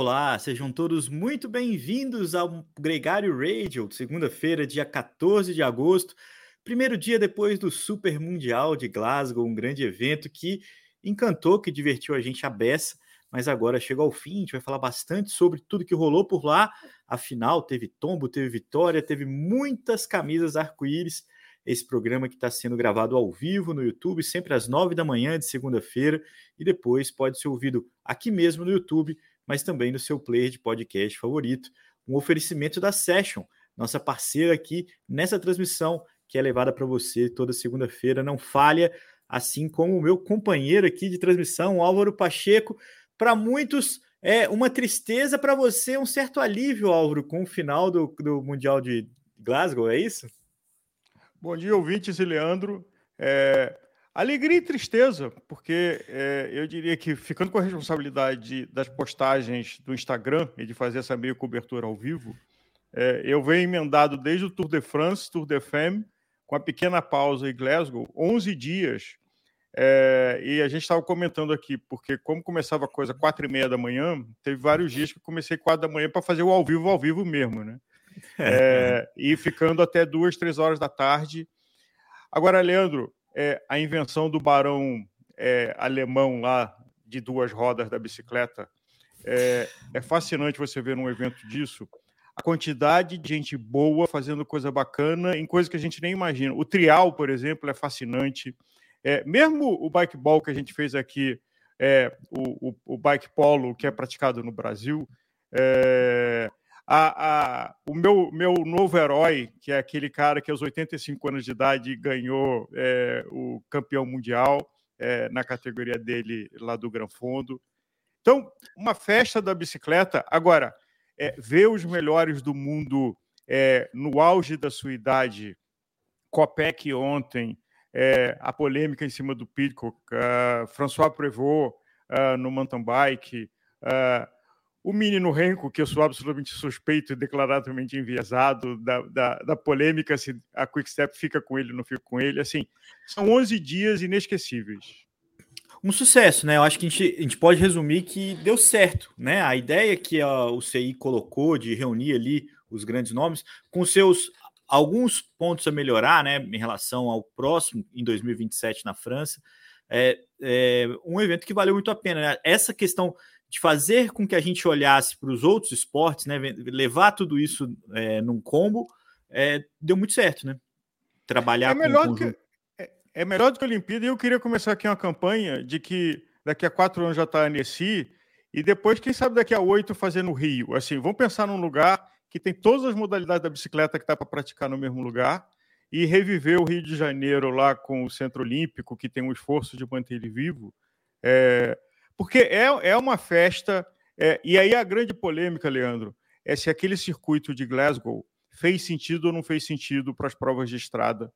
Olá, sejam todos muito bem-vindos ao Gregário Radio, segunda-feira, dia 14 de agosto, primeiro dia depois do Super Mundial de Glasgow, um grande evento que encantou, que divertiu a gente a beça, mas agora chega ao fim, a gente vai falar bastante sobre tudo que rolou por lá. Afinal, teve tombo, teve vitória, teve muitas camisas arco-íris. Esse programa que está sendo gravado ao vivo no YouTube, sempre às nove da manhã de segunda-feira, e depois pode ser ouvido aqui mesmo no YouTube mas também no seu player de podcast favorito. Um oferecimento da Session, nossa parceira aqui nessa transmissão que é levada para você toda segunda-feira. Não falha, assim como o meu companheiro aqui de transmissão, Álvaro Pacheco. Para muitos, é uma tristeza, para você, um certo alívio, Álvaro, com o final do, do Mundial de Glasgow, é isso? Bom dia, ouvintes e Leandro. É, Alegria e tristeza, porque é, eu diria que ficando com a responsabilidade das postagens do Instagram e de fazer essa meio cobertura ao vivo, é, eu venho emendado desde o Tour de France, Tour de Femme, com a pequena pausa em Glasgow, 11 dias. É, e a gente estava comentando aqui, porque como começava a coisa quatro e meia da manhã, teve vários dias que eu comecei quatro da manhã para fazer o ao vivo, ao vivo mesmo, né? É, e ficando até duas, três horas da tarde. Agora, Leandro, é, a invenção do barão é, alemão lá de duas rodas da bicicleta. É, é, fascinante você ver num evento disso a quantidade de gente boa fazendo coisa bacana em coisas que a gente nem imagina. O trial, por exemplo, é fascinante. É, mesmo o bike ball que a gente fez aqui, é, o, o, o, bike polo que é praticado no Brasil, é, a, a, o meu, meu novo herói, que é aquele cara que aos 85 anos de idade ganhou é, o campeão mundial é, na categoria dele lá do Gran Fundo. Então, uma festa da bicicleta. Agora, é, ver os melhores do mundo é, no auge da sua idade, Copec ontem, é, a polêmica em cima do Pitcock, uh, François Prévost uh, no mountain bike, uh, o menino Renko, que eu sou absolutamente suspeito e declaradamente enviesado da, da, da, polêmica, se a Quickstep fica com ele ou não fica com ele. Assim, são 11 dias inesquecíveis. Um sucesso, né? Eu acho que a gente, a gente pode resumir que deu certo, né? A ideia que a, o CI colocou de reunir ali os grandes nomes, com seus alguns pontos a melhorar, né, em relação ao próximo, em 2027 na França, é, é um evento que valeu muito a pena. Né? Essa questão de fazer com que a gente olhasse para os outros esportes, né, levar tudo isso é, num combo, é, deu muito certo, né? Trabalhar é melhor com que, é, é, melhor do que a Olimpíada. E eu queria começar aqui uma campanha de que daqui a quatro anos já está a Annecy, e depois, quem sabe, daqui a oito fazer no Rio. Assim, vamos pensar num lugar que tem todas as modalidades da bicicleta que está para praticar no mesmo lugar e reviver o Rio de Janeiro lá com o Centro Olímpico, que tem um esforço de manter ele vivo. É, porque é, é uma festa. É, e aí a grande polêmica, Leandro, é se aquele circuito de Glasgow fez sentido ou não fez sentido para as provas de estrada.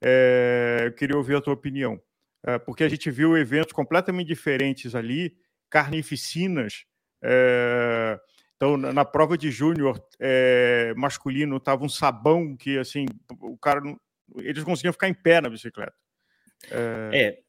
É, eu queria ouvir a tua opinião. É, porque a gente viu eventos completamente diferentes ali, carnificinas. É, então, na prova de júnior é, masculino, estava um sabão que, assim, o cara. Não, eles conseguiam ficar em pé na bicicleta. É, é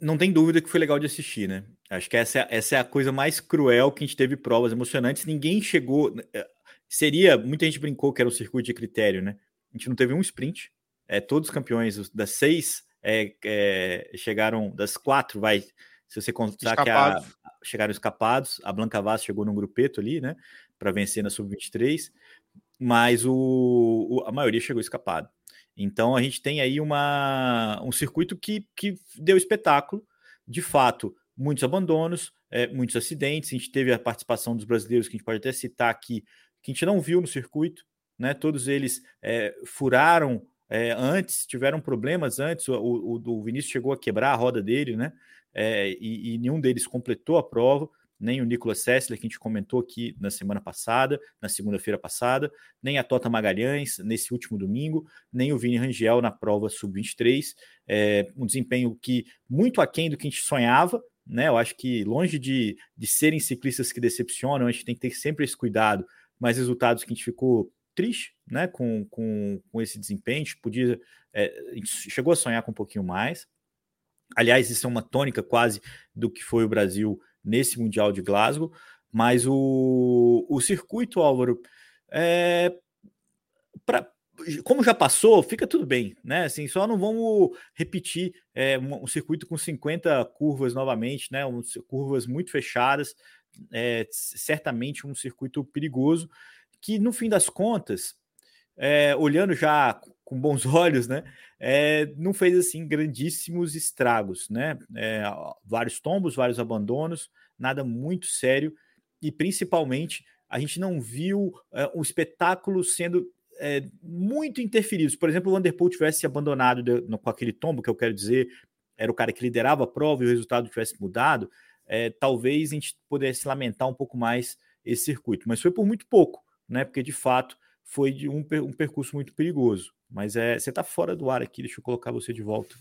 não tem dúvida que foi legal de assistir, né? Acho que essa é, essa é a coisa mais cruel que a gente teve provas emocionantes. Ninguém chegou. Eh, seria. Muita gente brincou que era o circuito de critério, né? A gente não teve um sprint. É, todos os campeões das seis é, é, chegaram, das quatro, vai. Se você contar escapados. que a, chegaram escapados, a Blanca Vaz chegou num grupeto ali, né? Para vencer na sub-23, mas o, o, a maioria chegou escapado. Então a gente tem aí uma, um circuito que, que deu espetáculo, de fato, muitos abandonos, é, muitos acidentes. A gente teve a participação dos brasileiros, que a gente pode até citar aqui, que a gente não viu no circuito, né? Todos eles é, furaram é, antes, tiveram problemas antes. O, o, o, Vinícius chegou a quebrar a roda dele, né? E, e nenhum deles completou a prova nem o Nicolas Sessler, que a gente comentou aqui na semana passada, na segunda-feira passada, nem a Tota Magalhães nesse último domingo, nem o Vini Rangel na prova sub-23. É, um desempenho que muito aquém do que a gente sonhava, né? Eu acho que longe de, de serem ciclistas que decepcionam, a gente tem que ter sempre esse cuidado, mas resultados que a gente ficou triste, né? Com, com, com esse desempenho, a gente podia. É, a gente chegou a sonhar com um pouquinho mais. Aliás, isso é uma tônica quase do que foi o Brasil nesse Mundial de Glasgow. Mas o, o circuito, Álvaro, é, pra, como já passou, fica tudo bem, né? Assim, só não vamos repetir é, um, um, circuito com 50 curvas novamente, né? Um, curvas muito fechadas, é, certamente um circuito perigoso, que no fim das contas, é, olhando já com bons olhos, né? É, não fez assim grandíssimos estragos, né? É, vários tombos, vários abandonos, nada muito sério e principalmente a gente não viu é, o espetáculo sendo muito interferidos. Por exemplo, o Vanderpool tivesse abandonado de, no, com aquele tombo, que eu quero dizer, era o cara que liderava a prova e o resultado tivesse mudado, talvez a gente pudesse lamentar um pouco mais esse circuito. Mas foi por muito pouco, né? Porque de fato foi de um, um percurso muito perigoso. Mas é, você está fora do ar aqui, deixa eu colocar você de volta.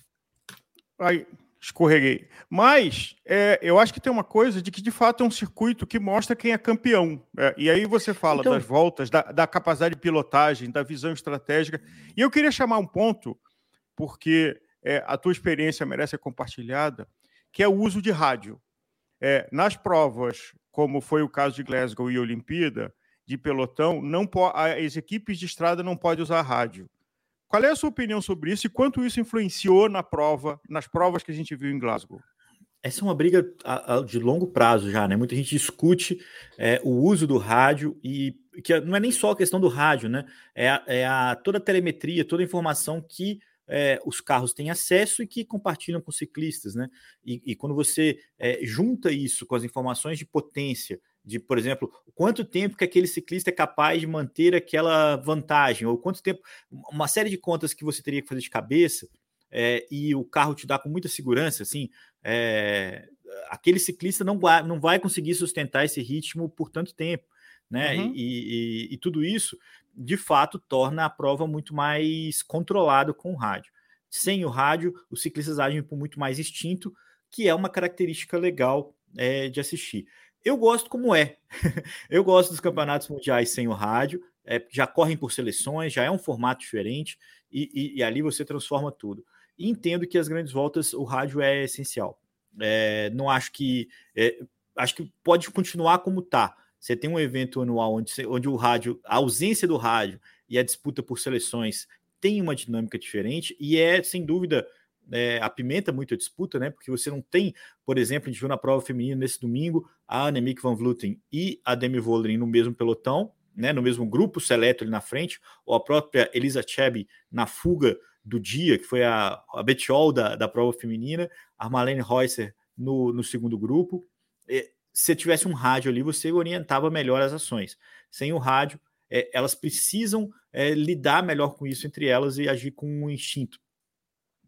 Aí, escorreguei. Mas é, eu acho que tem uma coisa de que de fato é um circuito que mostra quem é campeão. É, e aí você fala então... das voltas, da, da, capacidade de pilotagem, da visão estratégica. E eu queria chamar um ponto, porque é, a tua experiência merece ser compartilhada, que é o uso de rádio. É, nas provas, como foi o caso de Glasgow e Olimpíada, de pelotão, não as equipes de estrada não podem usar rádio. Qual é a sua opinião sobre isso e quanto isso influenciou na prova, nas provas que a gente viu em Glasgow? Essa é uma briga de longo prazo já, né? Muita gente discute é, o uso do rádio e que não é nem só a questão do rádio, né? É, a, é a, toda a telemetria, toda a informação que é, os carros têm acesso e que compartilham com ciclistas, né? E, e quando você é, junta isso com as informações de potência, de, por exemplo, quanto tempo que aquele ciclista é capaz de manter aquela vantagem, ou quanto tempo, uma série de contas que você teria que fazer de cabeça, é, e o carro te dá com muita segurança, assim, é, aquele ciclista não vai, não vai conseguir sustentar esse ritmo por tanto tempo, né? Uhum. E, e, e, tudo isso, de fato, torna a prova muito mais controlada com o rádio. Sem o rádio, os ciclistas agem por muito mais instinto, que é uma característica legal é, de assistir. Eu gosto como é. eu gosto dos campeonatos mundiais sem o rádio, é, já correm por seleções, já é um formato diferente e, e, e ali você transforma tudo. E entendo que as grandes voltas o rádio é essencial. É, não acho que. É, acho que pode continuar como está. Você tem um evento anual onde, onde o rádio, a ausência do rádio e a disputa por seleções tem uma dinâmica diferente e é, sem dúvida, é, apimenta muito a disputa, né? Porque você não tem, por exemplo, a gente viu na prova feminina nesse domingo a Annemiek van Vleuten e a Demi Vollering no mesmo pelotão, né? No mesmo grupo seleto ali na frente, ou a própria Elisa Chebe na fuga do dia, que foi a, a Betiol da, da prova feminina, a Marlene Reusser no, no segundo grupo. E, se tivesse um rádio ali, você orientava melhor as ações. Sem o rádio, é, elas precisam é, lidar melhor com isso entre elas e agir com um instinto.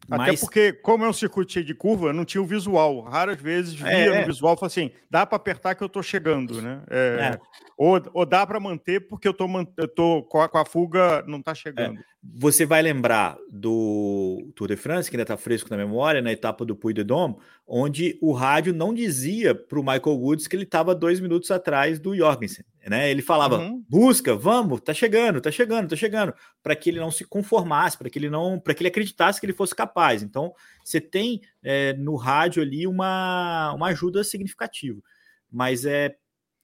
Até porque, como é um circuito cheio de curva, não tinha o visual. Raras vezes via é, no é. visual e assim: dá para apertar que eu estou chegando, né? É, é. ou, ou dá para manter porque eu tô, eu tô com, a, com a fuga, não está chegando. Você vai lembrar do Tour de France, que ainda está fresco na memória, na etapa do Puy de Dôme, onde o rádio não dizia para o Michael Woods que ele estava dois minutos atrás do Jorgensen. Né? Ele falava: uhum. busca, vamos, tá chegando, tá chegando, tá chegando, para que ele não se conformasse, para que ele não, para que ele acreditasse que ele fosse capaz. Então, você tem é, no rádio ali uma, uma ajuda significativa. Mas é,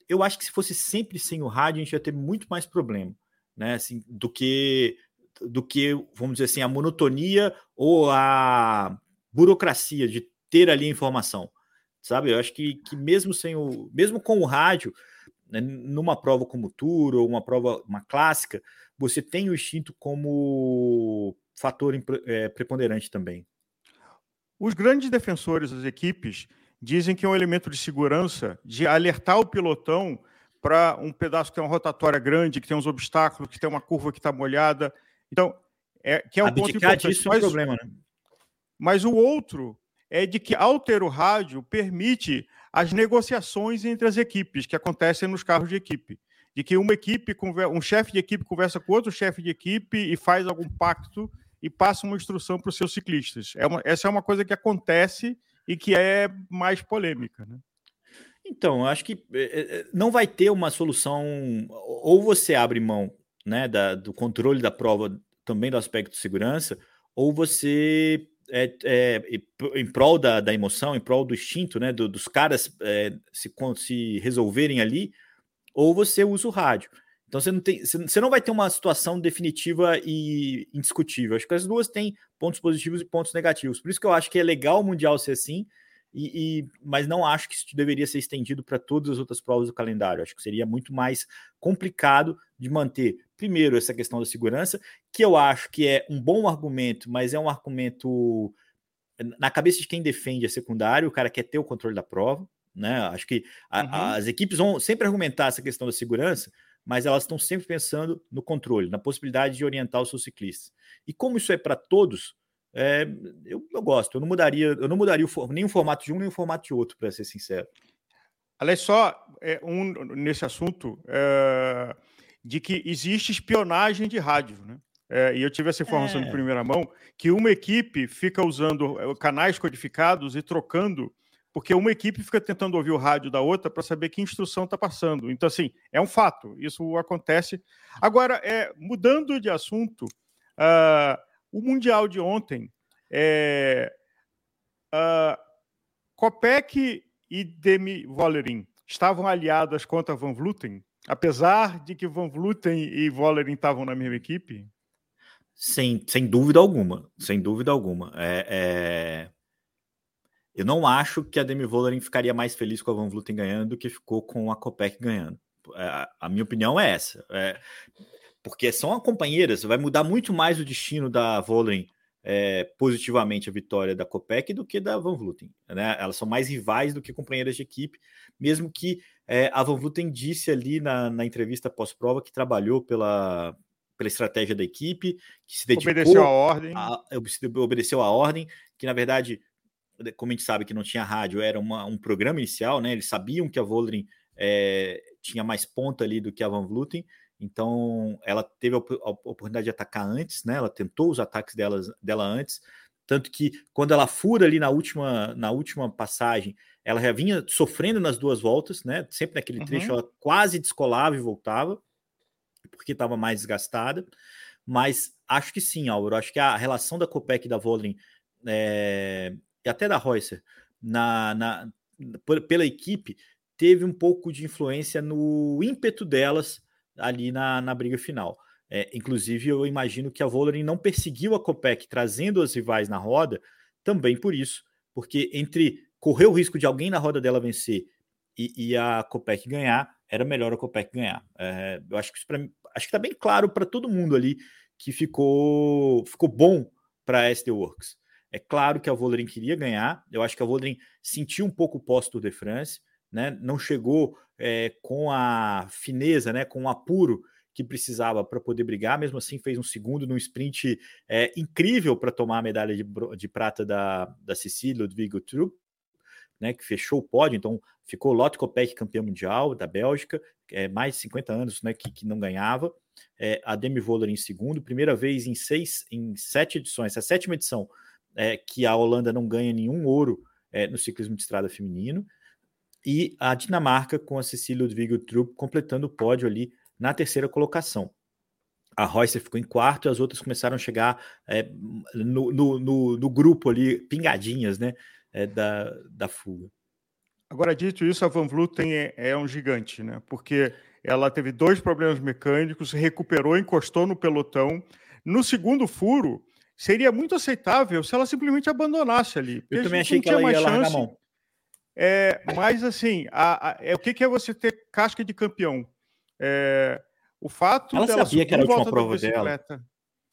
eu acho que se fosse sempre sem o rádio, a gente ia ter muito mais problema, né? Assim, do que do que, vamos dizer assim, a monotonia ou a burocracia de ter ali a informação. Sabe? Eu acho que, que mesmo sem o. Mesmo com o rádio, né, numa prova como Tour ou uma prova, uma clássica, você tem o instinto como fator é, preponderante também. Os grandes defensores das equipes dizem que é um elemento de segurança de alertar o pilotão para um pedaço que tem uma rotatória grande, que tem uns obstáculos, que tem uma curva que está molhada. Então, é, que é um ponto importante. Disso mas, é um problema, né? mas o outro é de que, ao ter o rádio, permite as negociações entre as equipes que acontecem nos carros de equipe. De que uma equipe, um chefe de equipe conversa com outro chefe de equipe e faz algum pacto e passa uma instrução para os seus ciclistas. É uma, essa é uma coisa que acontece e que é mais polêmica. Né? Então, acho que é, é, não vai ter uma solução. Ou você abre mão né, da, do controle da prova, também do aspecto de segurança, ou você é, é, em prol da, da, emoção, em prol do instinto, né, do, dos caras é, se, se resolverem ali, ou você usa o rádio. Então você não, tem, você não vai ter uma situação definitiva e indiscutível. Acho que as duas têm pontos positivos e pontos negativos. Por isso que eu acho que é legal o Mundial ser assim, e, e mas não acho que isso deveria ser estendido para todas as outras provas do calendário. Acho que seria muito mais complicado de manter, primeiro, essa questão da segurança, que eu acho que é um bom argumento, mas é um argumento na cabeça de quem defende a secundário, o cara quer ter o controle da prova. Né? Acho que a, uhum. as equipes vão sempre argumentar essa questão da segurança, mas elas estão sempre pensando no controle, na possibilidade de orientar os seus ciclistas. E como isso é para todos, é, eu, eu, gosto. Eu não mudaria, eu não mudaria o, nem o formato de um nem o formato de outro, para ser sincero. Aliás, só é, um nesse assunto é, de que existe espionagem de rádio, né? É, e eu tive essa informação de é. primeira mão que uma equipe fica usando é, canais codificados e trocando porque uma equipe fica tentando ouvir o rádio da outra para saber que instrução está passando. Então, assim, é um fato, isso acontece. Agora, é, mudando de assunto, uh, o Mundial de ontem, é, uh, Kopek e Demi Vollering estavam aliadas contra Van Vluten, apesar de que Van Vluten e Vollering estavam na mesma equipe? Sem, sem dúvida alguma, sem dúvida alguma. É, é... Eu não acho que a Demi Vollering ficaria mais feliz com a Van Vluten ganhando do que ficou com a Copec ganhando. É, a minha opinião é essa. É, porque são companheiras, vai mudar muito mais o destino da Vollering é, positivamente a vitória da Copec do que da Van Vluten. Né? Elas são mais rivais do que companheiras de equipe, mesmo que é, a Van Vluten disse ali na, na entrevista pós-prova que trabalhou pela, pela estratégia da equipe, que se dedicou obedeceu a ordem, a, obedeceu a ordem, que na verdade como a gente sabe que não tinha rádio, era uma, um programa inicial, né? Eles sabiam que a Voldrin é, tinha mais ponta ali do que a Van Vluten, então ela teve a, oportunidade de atacar antes, né? Ela tentou os ataques dela, dela antes, tanto que quando ela fura ali na última, na última passagem, ela já vinha sofrendo nas duas voltas, né? Sempre naquele trecho uhum. ela quase descolava e voltava, porque estava mais desgastada. Mas acho que sim, Álvaro. Acho que a relação da Copec e da Voldrin é, e até da Reusser na, na, pela equipe teve um pouco de influência no ímpeto delas ali na, na briga final. É, inclusive, eu imagino que a Vollering não perseguiu a Copec trazendo as rivais na roda, também por isso, porque entre correr o risco de alguém na roda dela vencer e, e a Copec ganhar, era melhor a Copec ganhar. É, eu acho que isso mim, acho que está bem claro para todo mundo ali que ficou, ficou bom para a SD Works. É claro que a Vollering queria ganhar. Eu acho que a Vollering sentiu um pouco o pós-Tour de France, né? Não chegou é, com a fineza, né? Com o apuro que precisava para poder brigar. Mesmo assim, fez um segundo num sprint é, incrível para tomar a medalha de, de prata da, da Cecília Ludwig Trupp, né? Que fechou o pódio. Então, ficou Lotte Kopeck campeão mundial da Bélgica, é, mais de 50 anos, né? Que, que não ganhava. É, a Demi Vollering em segundo, primeira vez em seis, em sete edições, a sétima edição é, que a Holanda não ganha nenhum ouro é, no ciclismo de estrada feminino, e a Dinamarca com a Cecília Ludwig Trupp completando o pódio ali na terceira colocação. A Reusser ficou em quarto e as outras começaram a chegar é, no, no, no, no, grupo ali, pingadinhas, né, é, da, da fuga. Agora, dito isso, a Van Vluten é, é um gigante, né, porque ela teve dois problemas mecânicos, recuperou, encostou no pelotão. No segundo furo, seria muito aceitável se ela simplesmente abandonasse ali. Eu também achei que ela ia largar a mão. É, mas assim, a, a, é, o que, que, é você ter casca de campeão? É, o fato ela dela sabia que era a última prova dela.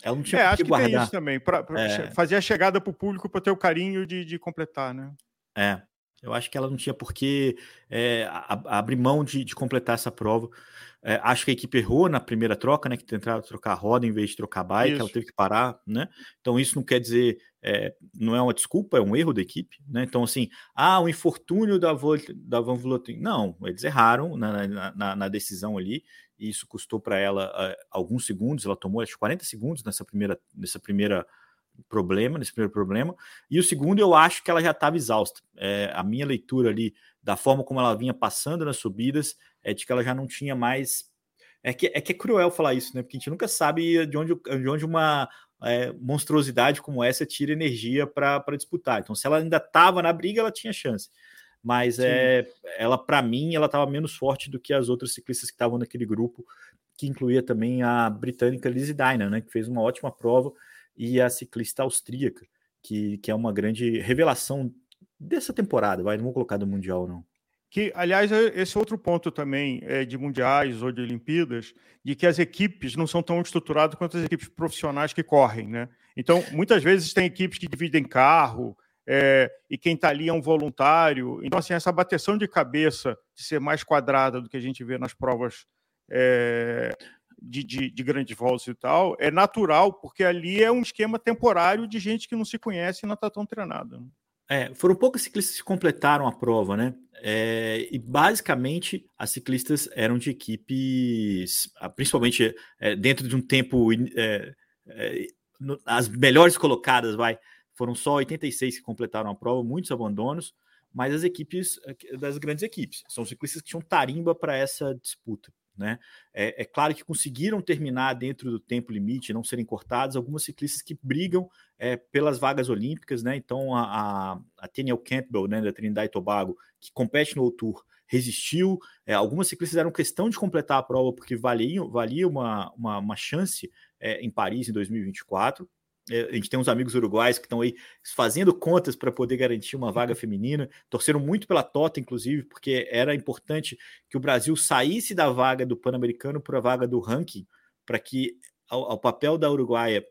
Ela não tinha é, acho que guardar. tem isso também, para é. fazer a chegada para o público para ter o carinho de, de, completar, né? É, eu acho que ela não tinha por que é, abrir mão de, de completar essa prova. É, acho que a equipe errou na primeira troca, né? Que tentaram trocar a roda em vez de trocar a bike, isso. ela teve que parar, né? Então isso não quer dizer, é, não é uma desculpa, é um erro da equipe, né? Então, assim, ah, o infortúnio da, da Van Vleuten. Não, eles erraram na, na, na decisão ali, e isso custou para ela uh, alguns segundos, ela tomou acho 40 segundos nessa primeira, nessa primeira problema, nesse primeiro problema. E o segundo, eu acho que ela já estava exausta. É, a minha leitura ali, da forma como ela vinha passando nas subidas, é de que ela já não tinha mais. É que, é que é cruel falar isso, né? Porque a gente nunca sabe de onde, de onde uma, é, monstruosidade como essa tira energia para disputar. Então, se ela ainda estava na briga, ela tinha chance. Mas é, ela, para mim, ela estava menos forte do que as outras ciclistas que estavam naquele grupo, que incluía também a britânica Lizzie Dyna, né, que fez uma ótima prova, e a ciclista austríaca, que, que é uma grande revelação dessa temporada. Vai, não vou colocar do Mundial, não. Que, aliás, é esse outro ponto também é, de mundiais ou de Olimpíadas, de que as equipes não são tão estruturadas quanto as equipes profissionais que correm, né? Então, muitas vezes tem equipes que dividem carro, é, e quem está ali é um voluntário. Então, assim, essa bateção de cabeça de ser mais quadrada do que a gente vê nas provas é, de, de, de, grandes voltas e tal, é natural, porque ali é um esquema temporário de gente que não se conhece e não está tão treinada. É, foram poucos ciclistas que completaram a prova, né? É, e basicamente as ciclistas eram de equipes, ah, principalmente é, dentro de um tempo, é, é, no, as melhores colocadas, vai, foram só 86 que completaram a prova, muitos abandonos, mas as equipes das grandes equipes são ciclistas que tinham tarimba para essa disputa. Né? É, é, claro que conseguiram terminar dentro do tempo limite, não serem cortados, algumas ciclistas que brigam é, pelas vagas olímpicas, né? Então a, a, a Teniel Campbell, né, da Trinidad e Tobago, que compete no Tour, resistiu. É, algumas ciclistas fizeram questão de completar a prova porque valia, valia uma, uma, uma chance é, em Paris em 2024. É, a gente tem uns amigos uruguais que estão aí fazendo contas para poder garantir uma vaga feminina, torceram muito pela Tota, inclusive, porque era importante que o Brasil saísse da vaga do Pan-Americano para a vaga do ranking, para que o papel da Uruguaia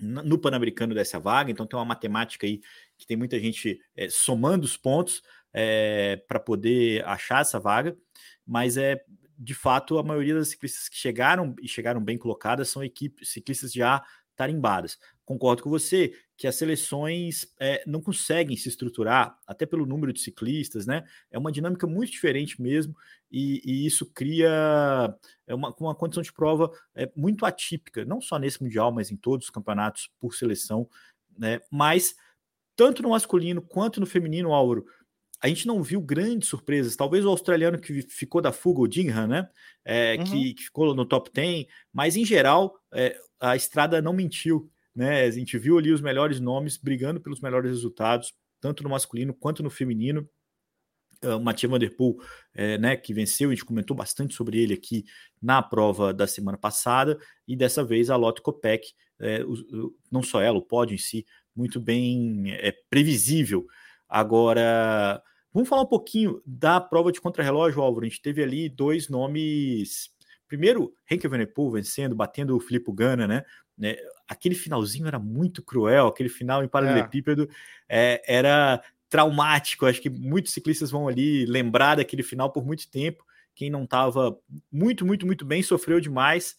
no Pan-Americano dessa vaga. Então tem uma matemática aí que tem muita gente é, somando os pontos é, para poder achar essa vaga, mas é de fato a maioria das ciclistas que chegaram e chegaram bem colocadas são equipes ciclistas já tarimbadas concordo com você que as seleções é, não conseguem se estruturar, até pelo número de ciclistas, né? É uma dinâmica muito diferente mesmo, e, e isso cria é uma, uma condição de prova é, muito atípica, não só nesse Mundial, mas em todos os campeonatos por seleção, né? Mas tanto no masculino quanto no feminino, Álvaro, a gente não viu grandes surpresas. Talvez o australiano que ficou da fuga, o Dinham, né? É, uhum. que, que, ficou no top 10, mas em geral é, a estrada não mentiu né? A gente viu ali os melhores nomes brigando pelos melhores resultados, tanto no masculino quanto no feminino. Uh, Mathieu Van Der Poel, é, né, que venceu, a gente comentou bastante sobre ele aqui na prova da semana passada, e dessa vez a Lotte Kopeck, é, não só ela, o pódio em si, muito bem é, previsível. Agora, vamos falar um pouquinho da prova de contrarrelógio, Álvaro. A gente teve ali dois nomes. Primeiro, Henke Van Der Poel vencendo, batendo o Filippo Ganna, né? né? Aquele finalzinho era muito cruel, aquele final em paralelepípedo é. é, era traumático. Acho que muitos ciclistas vão ali lembrar daquele final por muito tempo. Quem não estava muito, muito, muito bem sofreu demais.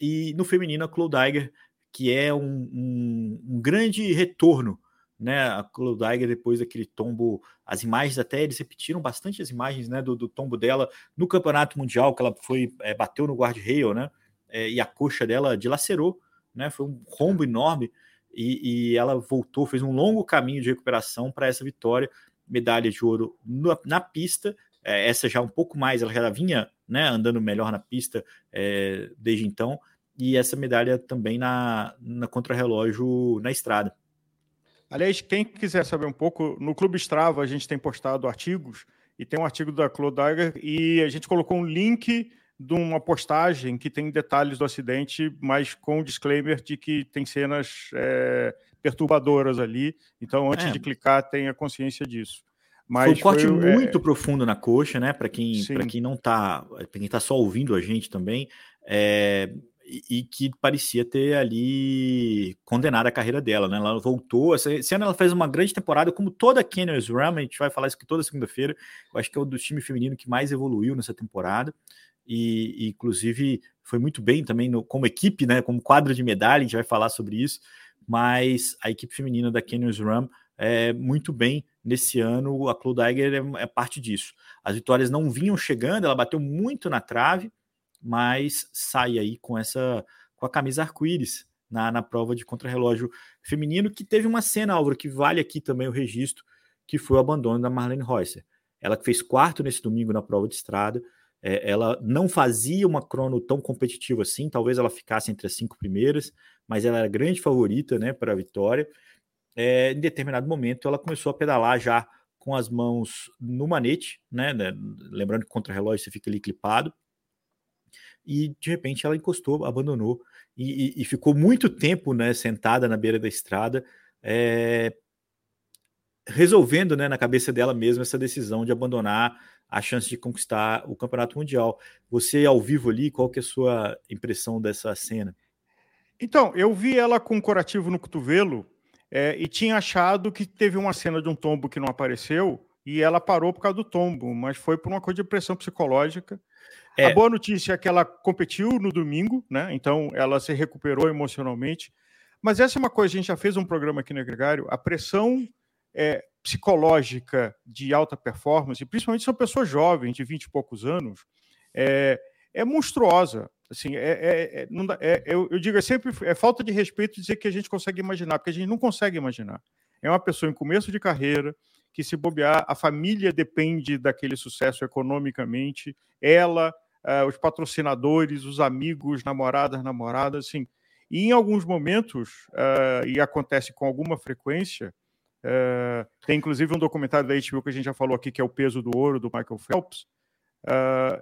E no feminino, a Chloe Daiger, que é um, um, um grande retorno né, a Chloe Daiger depois daquele tombo, as imagens até eles repetiram bastante as imagens, né, do, do tombo dela no Campeonato Mundial, que ela foi é, bateu no guard-rail, né, é, e a coxa dela dilacerou, né? Foi um rombo enorme e, e ela voltou, fez um longo caminho de recuperação para essa vitória, medalha de ouro na, na pista. É, essa já um pouco mais, ela já vinha né, andando melhor na pista é, desde então, e essa medalha também na, na contrarrelógio na estrada. Aliás, quem quiser saber um pouco, no Clube Strava a gente tem postado artigos, e tem um artigo da Dagger, e a gente colocou um link de uma postagem que tem detalhes do acidente, mas com o disclaimer de que tem cenas é, perturbadoras ali. Então, antes é. de clicar, tenha consciência disso. Mas foi um corte foi, é, muito é... profundo na coxa, né? Para quem, quem não está, para quem está só ouvindo a gente também, é, e, e, que parecia ter ali condenado a carreira dela, né? Ela voltou, essa, esse ano ela fez uma grande temporada, como toda a Canyon Ram, a gente vai falar isso aqui toda segunda-feira. Eu acho que é o do time feminino que mais evoluiu nessa temporada e, e inclusive foi muito bem também no, como equipe, né, como quadro de medalha, a gente vai falar sobre isso, mas a equipe feminina da Canyons Ram é muito bem nesse ano, a Eiger é, é parte disso. As vitórias não vinham chegando, ela bateu muito na trave, mas sai aí com essa com a camisa arco-íris na, na prova de contrarrelógio feminino, que teve uma cena, Álvaro, que vale aqui também o registro, que foi o abandono da Marlene Reusser. Ela que fez quarto nesse domingo na prova de estrada, É, ela não fazia uma crono tão competitiva assim, talvez ela ficasse entre as cinco primeiras, mas ela era grande favorita né, para a vitória. É, em determinado momento, ela começou a pedalar já com as mãos no manete, né, né lembrando que contra relógio você fica ali clipado, e de repente ela encostou, abandonou e, e, e ficou muito tempo né, sentada na beira da estrada, é, resolvendo né, na cabeça dela mesma essa decisão de abandonar a chance de conquistar o campeonato mundial. Você ao vivo ali, qual que é a sua impressão dessa cena? Então, eu vi ela com um curativo no cotovelo é, e tinha achado que teve uma cena de um tombo que não apareceu e ela parou por causa do tombo, mas foi por uma coisa de pressão psicológica. É. A boa notícia é que ela competiu no domingo, né? Então ela se recuperou emocionalmente. Mas essa é uma coisa, a gente já fez um programa aqui no Gregário, a pressão é, psicológica de alta performance, principalmente são pessoas jovens, de 20 e poucos anos, é, é monstruosa. Assim, é, é, é, dá, é, eu, eu, digo, é sempre é falta de respeito dizer que a gente consegue imaginar, porque a gente não consegue imaginar. É uma pessoa em começo de carreira, que se bobear, a família depende daquele sucesso economicamente, ela, uh, os patrocinadores, os amigos, namoradas, namoradas, assim. E em alguns momentos, uh, e acontece com alguma frequência, uh, tem inclusive um documentário da HBO que a gente já falou aqui, que é O Peso do Ouro, do Michael Phelps,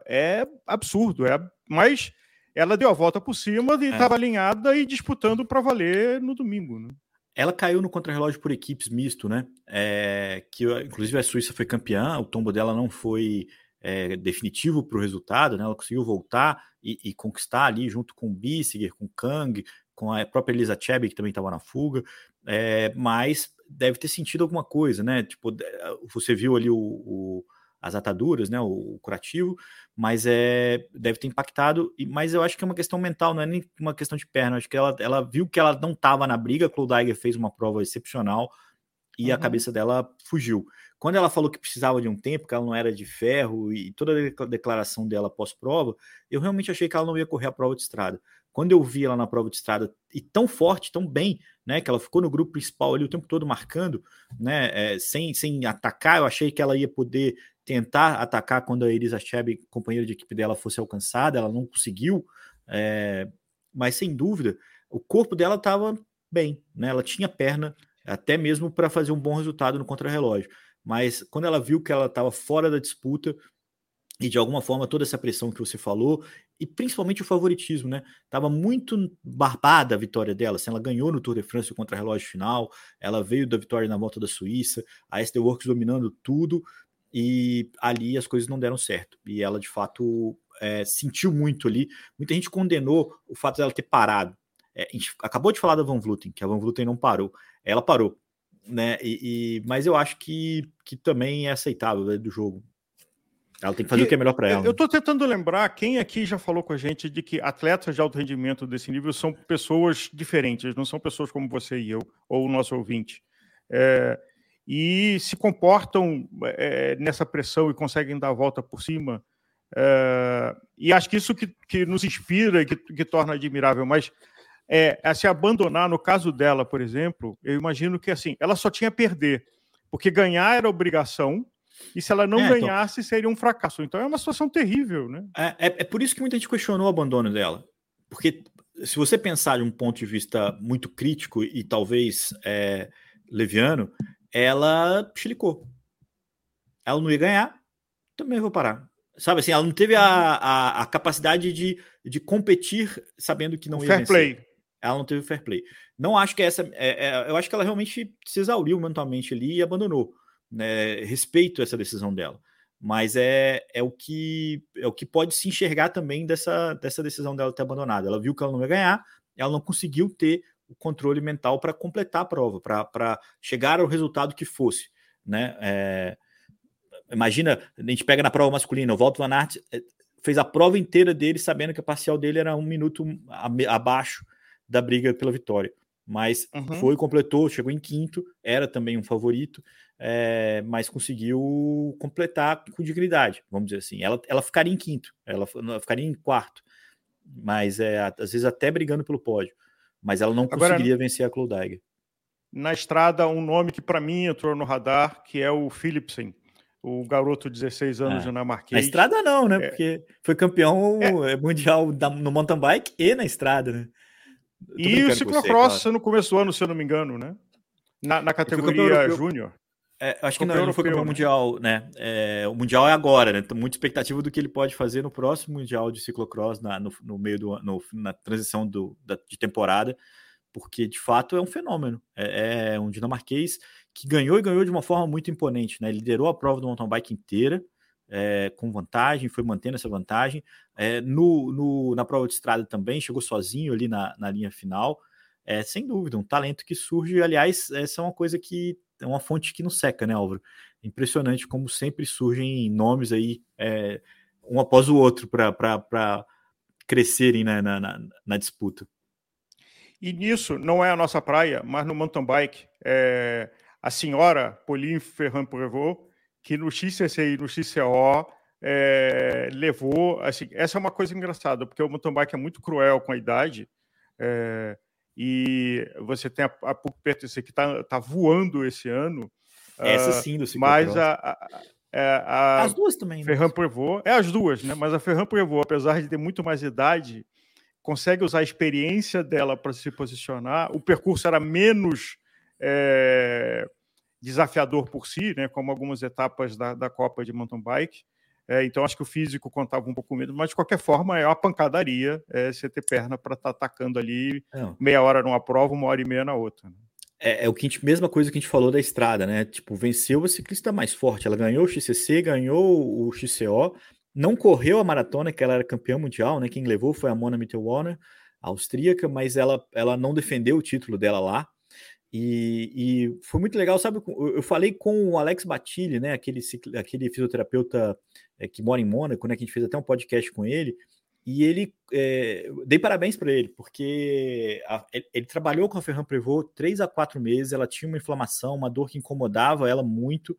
é absurdo, é, mas ela deu a volta por cima e estava é. alinhada e disputando para valer no domingo. Né? Ela caiu no contrarrelógio por equipes misto, né? É, que inclusive a Suíça foi campeã, o tombo dela não foi é, definitivo para o resultado, né? Ela conseguiu voltar e, e, conquistar ali junto com o Bissiger, com o Kang, com a própria Elisa Chebe, que também estava na fuga, é, mas deve ter sentido alguma coisa, né? Tipo, você viu ali o, o as ataduras, né, o, curativo, mas é deve ter impactado. Mas eu acho que é uma questão mental, não é nem uma questão de perna. Acho que ela, ela viu que ela não estava na briga. Claude fez uma prova excepcional e uhum. a cabeça dela fugiu. Quando ela falou que precisava de um tempo, que ela não era de ferro e toda a declaração dela pós-prova, eu realmente achei que ela não ia correr a prova de estrada. Quando eu vi ela na prova de estrada e tão forte, tão bem, né, que ela ficou no grupo principal ali o tempo todo marcando, né, é, sem, sem atacar, eu achei que ela ia poder tentar atacar quando a Elisa Chebe, companheira de equipe dela, fosse alcançada, ela não conseguiu, é, mas sem dúvida, o corpo dela estava bem, né? Ela tinha perna até mesmo para fazer um bom resultado no contrarrelógio. Mas quando ela viu que ela estava fora da disputa e de alguma forma toda essa pressão que você falou e principalmente o favoritismo, né? Tava muito barbada a vitória dela. Assim, ela ganhou no Tour de France o contrarrelógio final, ela veio da vitória na volta da Suíça, a SD Works dominando tudo, e ali as coisas não deram certo. E ela, de fato, é, sentiu muito ali. Muita gente condenou o fato dela ter parado. É, a gente acabou de falar da Van Vluten, que a Van Vluten não parou. Ela parou, né? E, e mas eu acho que, que também é aceitável né, do jogo. Ela tem que fazer e, o que é melhor para ela. Eu estou tentando lembrar quem aqui já falou com a gente de que atletas de alto rendimento desse nível são pessoas diferentes, não são pessoas como você e eu, ou o nosso ouvinte. É, e se comportam é, nessa pressão e conseguem dar a volta por cima. É, e acho que isso que, que nos inspira e que, que torna admirável, mas é, é, se abandonar, no caso dela, por exemplo, eu imagino que assim, ela só tinha a perder, porque ganhar era obrigação, e se ela não é, então ganhasse, então... seria um fracasso. Então é uma situação terrível, né? É, é, é, por isso que muita gente questionou o abandono dela. Porque se você pensar de um ponto de vista muito crítico e talvez é, leviano, ela chilicou. Ela não ia ganhar, também vou parar. Sabe assim, ela não teve a, a, a capacidade de, de competir sabendo que não o ia fair vencer. play. Ela não teve fair play. Não acho que essa. É, é, eu acho que ela realmente se exauriu mentalmente ali e abandonou. Né? Respeito essa decisão dela. Mas é, é, o que, é o que pode se enxergar também dessa, dessa decisão dela ter abandonado. Ela viu que ela não ia ganhar, ela não conseguiu ter o controle mental para completar a prova, para chegar ao resultado que fosse. Né? É, imagina, a gente pega na prova masculina, o Walter Van Aert é, fez a prova inteira dele sabendo que a parcial dele era um minuto abaixo da briga pela vitória. Mas uhum. foi, completou, chegou em quinto, era também um favorito, é, mas conseguiu completar com dignidade, vamos dizer assim. Ela, ela ficaria em quinto, ela, ela ficaria em quarto, mas é, às vezes até brigando pelo pódio mas ela não conseguiria Agora, vencer a Cloudaiga. Na estrada, um nome que para mim entrou no radar, que é o Philipsen, o garoto de 16 anos é. dinamarquês. Na estrada não, né? É. Porque foi campeão é. é. mundial no mountain bike e na estrada, né? E o ciclocross claro. no começo do ano, se eu não me engano, né? Na, na categoria júnior. É, acho que não, ele não foi campeão né? mundial, né? É, o mundial é agora, né? Tem muita expectativa do que ele pode fazer no próximo mundial de ciclocross, na, no, no meio do no, na transição do, da, de temporada, porque de fato é um fenômeno. É, é, um dinamarquês que ganhou e ganhou de uma forma muito imponente, né? Ele liderou a prova do mountain bike inteira. É, com vantagem, foi mantendo essa vantagem. É, no, no, na prova de estrada também, chegou sozinho ali na, na linha final. É, sem dúvida, um talento que surge. Aliás, essa é uma coisa que é uma fonte que não seca, né, Álvaro? Impressionante como sempre surgem nomes aí, é, um após o outro, para crescerem né, na, na, na, disputa. E nisso, não é a nossa praia, mas no mountain bike, é, a senhora Pauline Ferrand Prevot, que no XCC e no XCO é, levou. Assim, essa é uma coisa engraçada, porque o mountain bike é muito cruel com a idade. É, e você tem a, a PUC PTC que está tá voando esse ano. Essa uh, sim, do Mas a, a, é, a, As duas também. Né? Ferran Prevot, é as duas, né? Mas a Ferran Prevot, apesar de ter muito mais idade, consegue usar a experiência dela para se posicionar. O percurso era menos é, desafiador por si, né? Como algumas etapas da, da Copa de Mountain Bike. É, então, acho que o físico contava um pouco menos, mas de qualquer forma é uma pancadaria é, você ter perna para estar tá atacando ali Não. meia hora numa prova, uma hora e meia na outra. Né? É, é, o que a gente, mesma coisa que a gente falou da estrada, né? Tipo, venceu a ciclista mais forte. Ela ganhou o XCC, ganhou o XCO, não correu a maratona, que ela era campeã mundial, né? Quem levou foi a Mona Mittelwarner, austríaca, mas ela, ela não defendeu o título dela lá. E, e, foi muito legal, sabe? Eu falei com o Alex Batilli, né? Aquele, aquele fisioterapeuta é, que mora em Mônaco, né? Que a gente fez até um podcast com ele. E ele é, dei parabéns para ele, porque a, ele, ele, trabalhou com a Ferran Prevot três a quatro meses. Ela tinha uma inflamação, uma dor que incomodava ela muito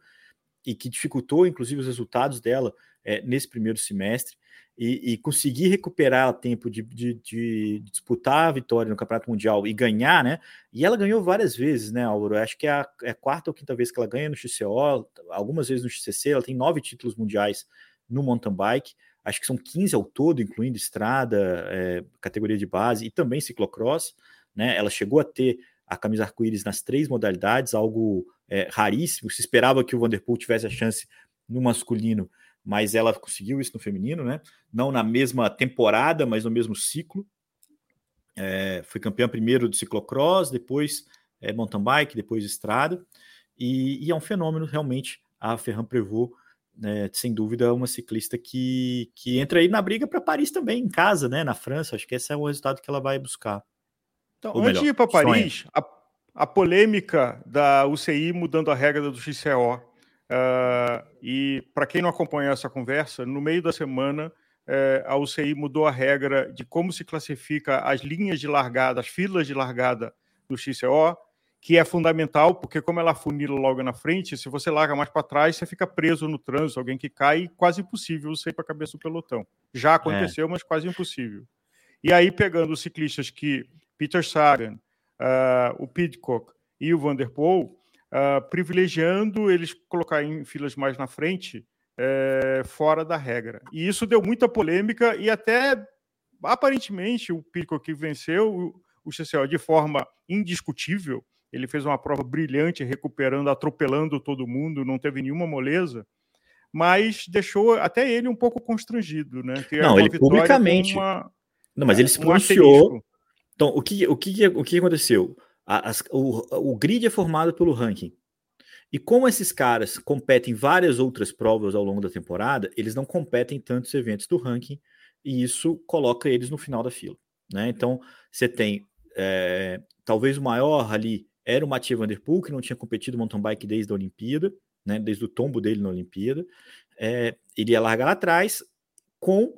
e que dificultou, inclusive, os resultados dela é, nesse primeiro semestre e, e conseguir recuperar o tempo de, de, de, disputar a vitória no Campeonato Mundial e ganhar, né? E ela ganhou várias vezes, né, Álvaro? Acho que é a, é a, quarta ou quinta vez que ela ganha no XCO, algumas vezes no XCC, ela tem nove títulos mundiais no mountain bike, acho que são 15 ao todo, incluindo estrada, é, categoria de base e também ciclocross, né? Ela chegou a ter a camisa arco-íris nas três modalidades, algo é, raríssimo. Se esperava que o Vanderpool tivesse a chance no masculino, mas ela conseguiu isso no feminino, né? Não na mesma temporada, mas no mesmo ciclo. É, foi campeã primeiro do ciclocross, depois é, mountain bike, depois estrada, e, e, é um fenômeno realmente a Ferran Prevot, né, sem dúvida, uma ciclista que, que entra aí na briga para Paris também, em casa, né? Na França, acho que esse é o resultado que ela vai buscar. Então, Ou antes melhor, de ir para Paris, a, a polêmica da UCI mudando a regra do XCO Uh, e para quem não acompanhou essa conversa, no meio da semana uh, a UCI mudou a regra de como se classifica as linhas de largada, as filas de largada do XCO, que é fundamental, porque como ela funila logo na frente, se você larga mais para trás, você fica preso no trânsito, alguém que cai, quase impossível você ir para a cabeça do pelotão. Já aconteceu, é. mas quase impossível. E aí, pegando os ciclistas que Peter Sagan, uh, o Pidcock e o Vanderpool, uh, privilegiando eles colocar em filas mais na frente, é, fora da regra. E isso deu muita polêmica e até aparentemente o Pico que venceu o, o CCO de forma indiscutível. Ele fez uma prova brilhante, recuperando, atropelando todo mundo, não teve nenhuma moleza, mas deixou até ele um pouco constrangido, né? Que não, ele publicamente. Uma, não, mas ele se pronunciou. Um então, o que, o que, o que aconteceu? As, o, o grid é formado pelo ranking. E como esses caras competem várias outras provas ao longo da temporada, eles não competem tantos eventos do ranking e isso coloca eles no final da fila. Né? Então, você tem é, talvez o maior ali era o Mathieu Van Der Poel, que não tinha competido mountain bike desde a Olimpíada, né? desde o tombo dele na Olimpíada. É, ele ia largar lá atrás com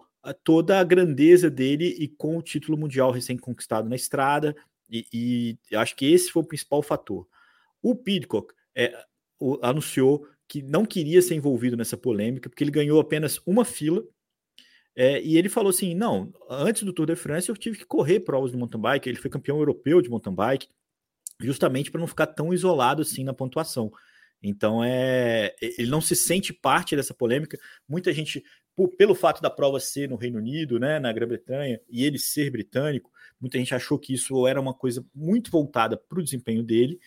toda a grandeza dele e com o título mundial recém-conquistado na estrada, e, e acho que esse foi o principal fator. O Pidcock é, o, anunciou que não queria ser envolvido nessa polêmica, porque ele ganhou apenas uma fila. É, e ele falou assim: não, antes do Tour de France eu tive que correr provas de mountain bike. Ele foi campeão europeu de mountain bike, justamente para não ficar tão isolado assim na pontuação. Então é, ele não se sente parte dessa polêmica. Muita gente, por, pelo fato da prova ser no Reino Unido, né, na Grã-Bretanha, e ele ser britânico, muita gente achou que isso era uma coisa muito voltada para o desempenho dele.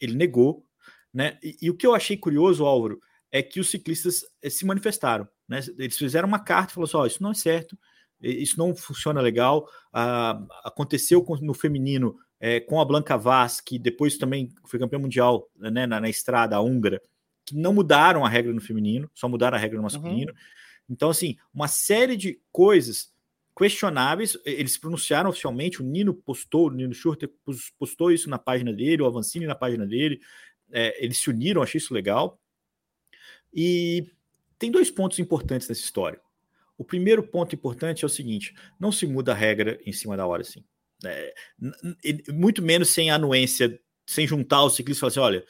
Ele negou, né? E, e, o que eu achei curioso, Álvaro, é que os ciclistas eh, se manifestaram, né? Eles fizeram uma carta e falaram assim: oh, isso não é certo, isso não funciona legal. Ah, aconteceu com, no feminino é, com a Blanca Vaz, que depois também foi campeã mundial né, na, na, estrada húngara, que não mudaram a regra no feminino, só mudaram a regra no masculino. Uhum. Então, assim, uma série de coisas questionáveis. Eles pronunciaram oficialmente, o Nino postou, o Nino Schurter postou isso na página dele, o Avancini na página dele. É, eles se uniram, achei isso legal. E tem dois pontos importantes nessa história. O primeiro ponto importante é o seguinte: não se muda a regra em cima da hora, assim. É, muito menos sem anuência, sem juntar os ciclistas e falar assim: olha,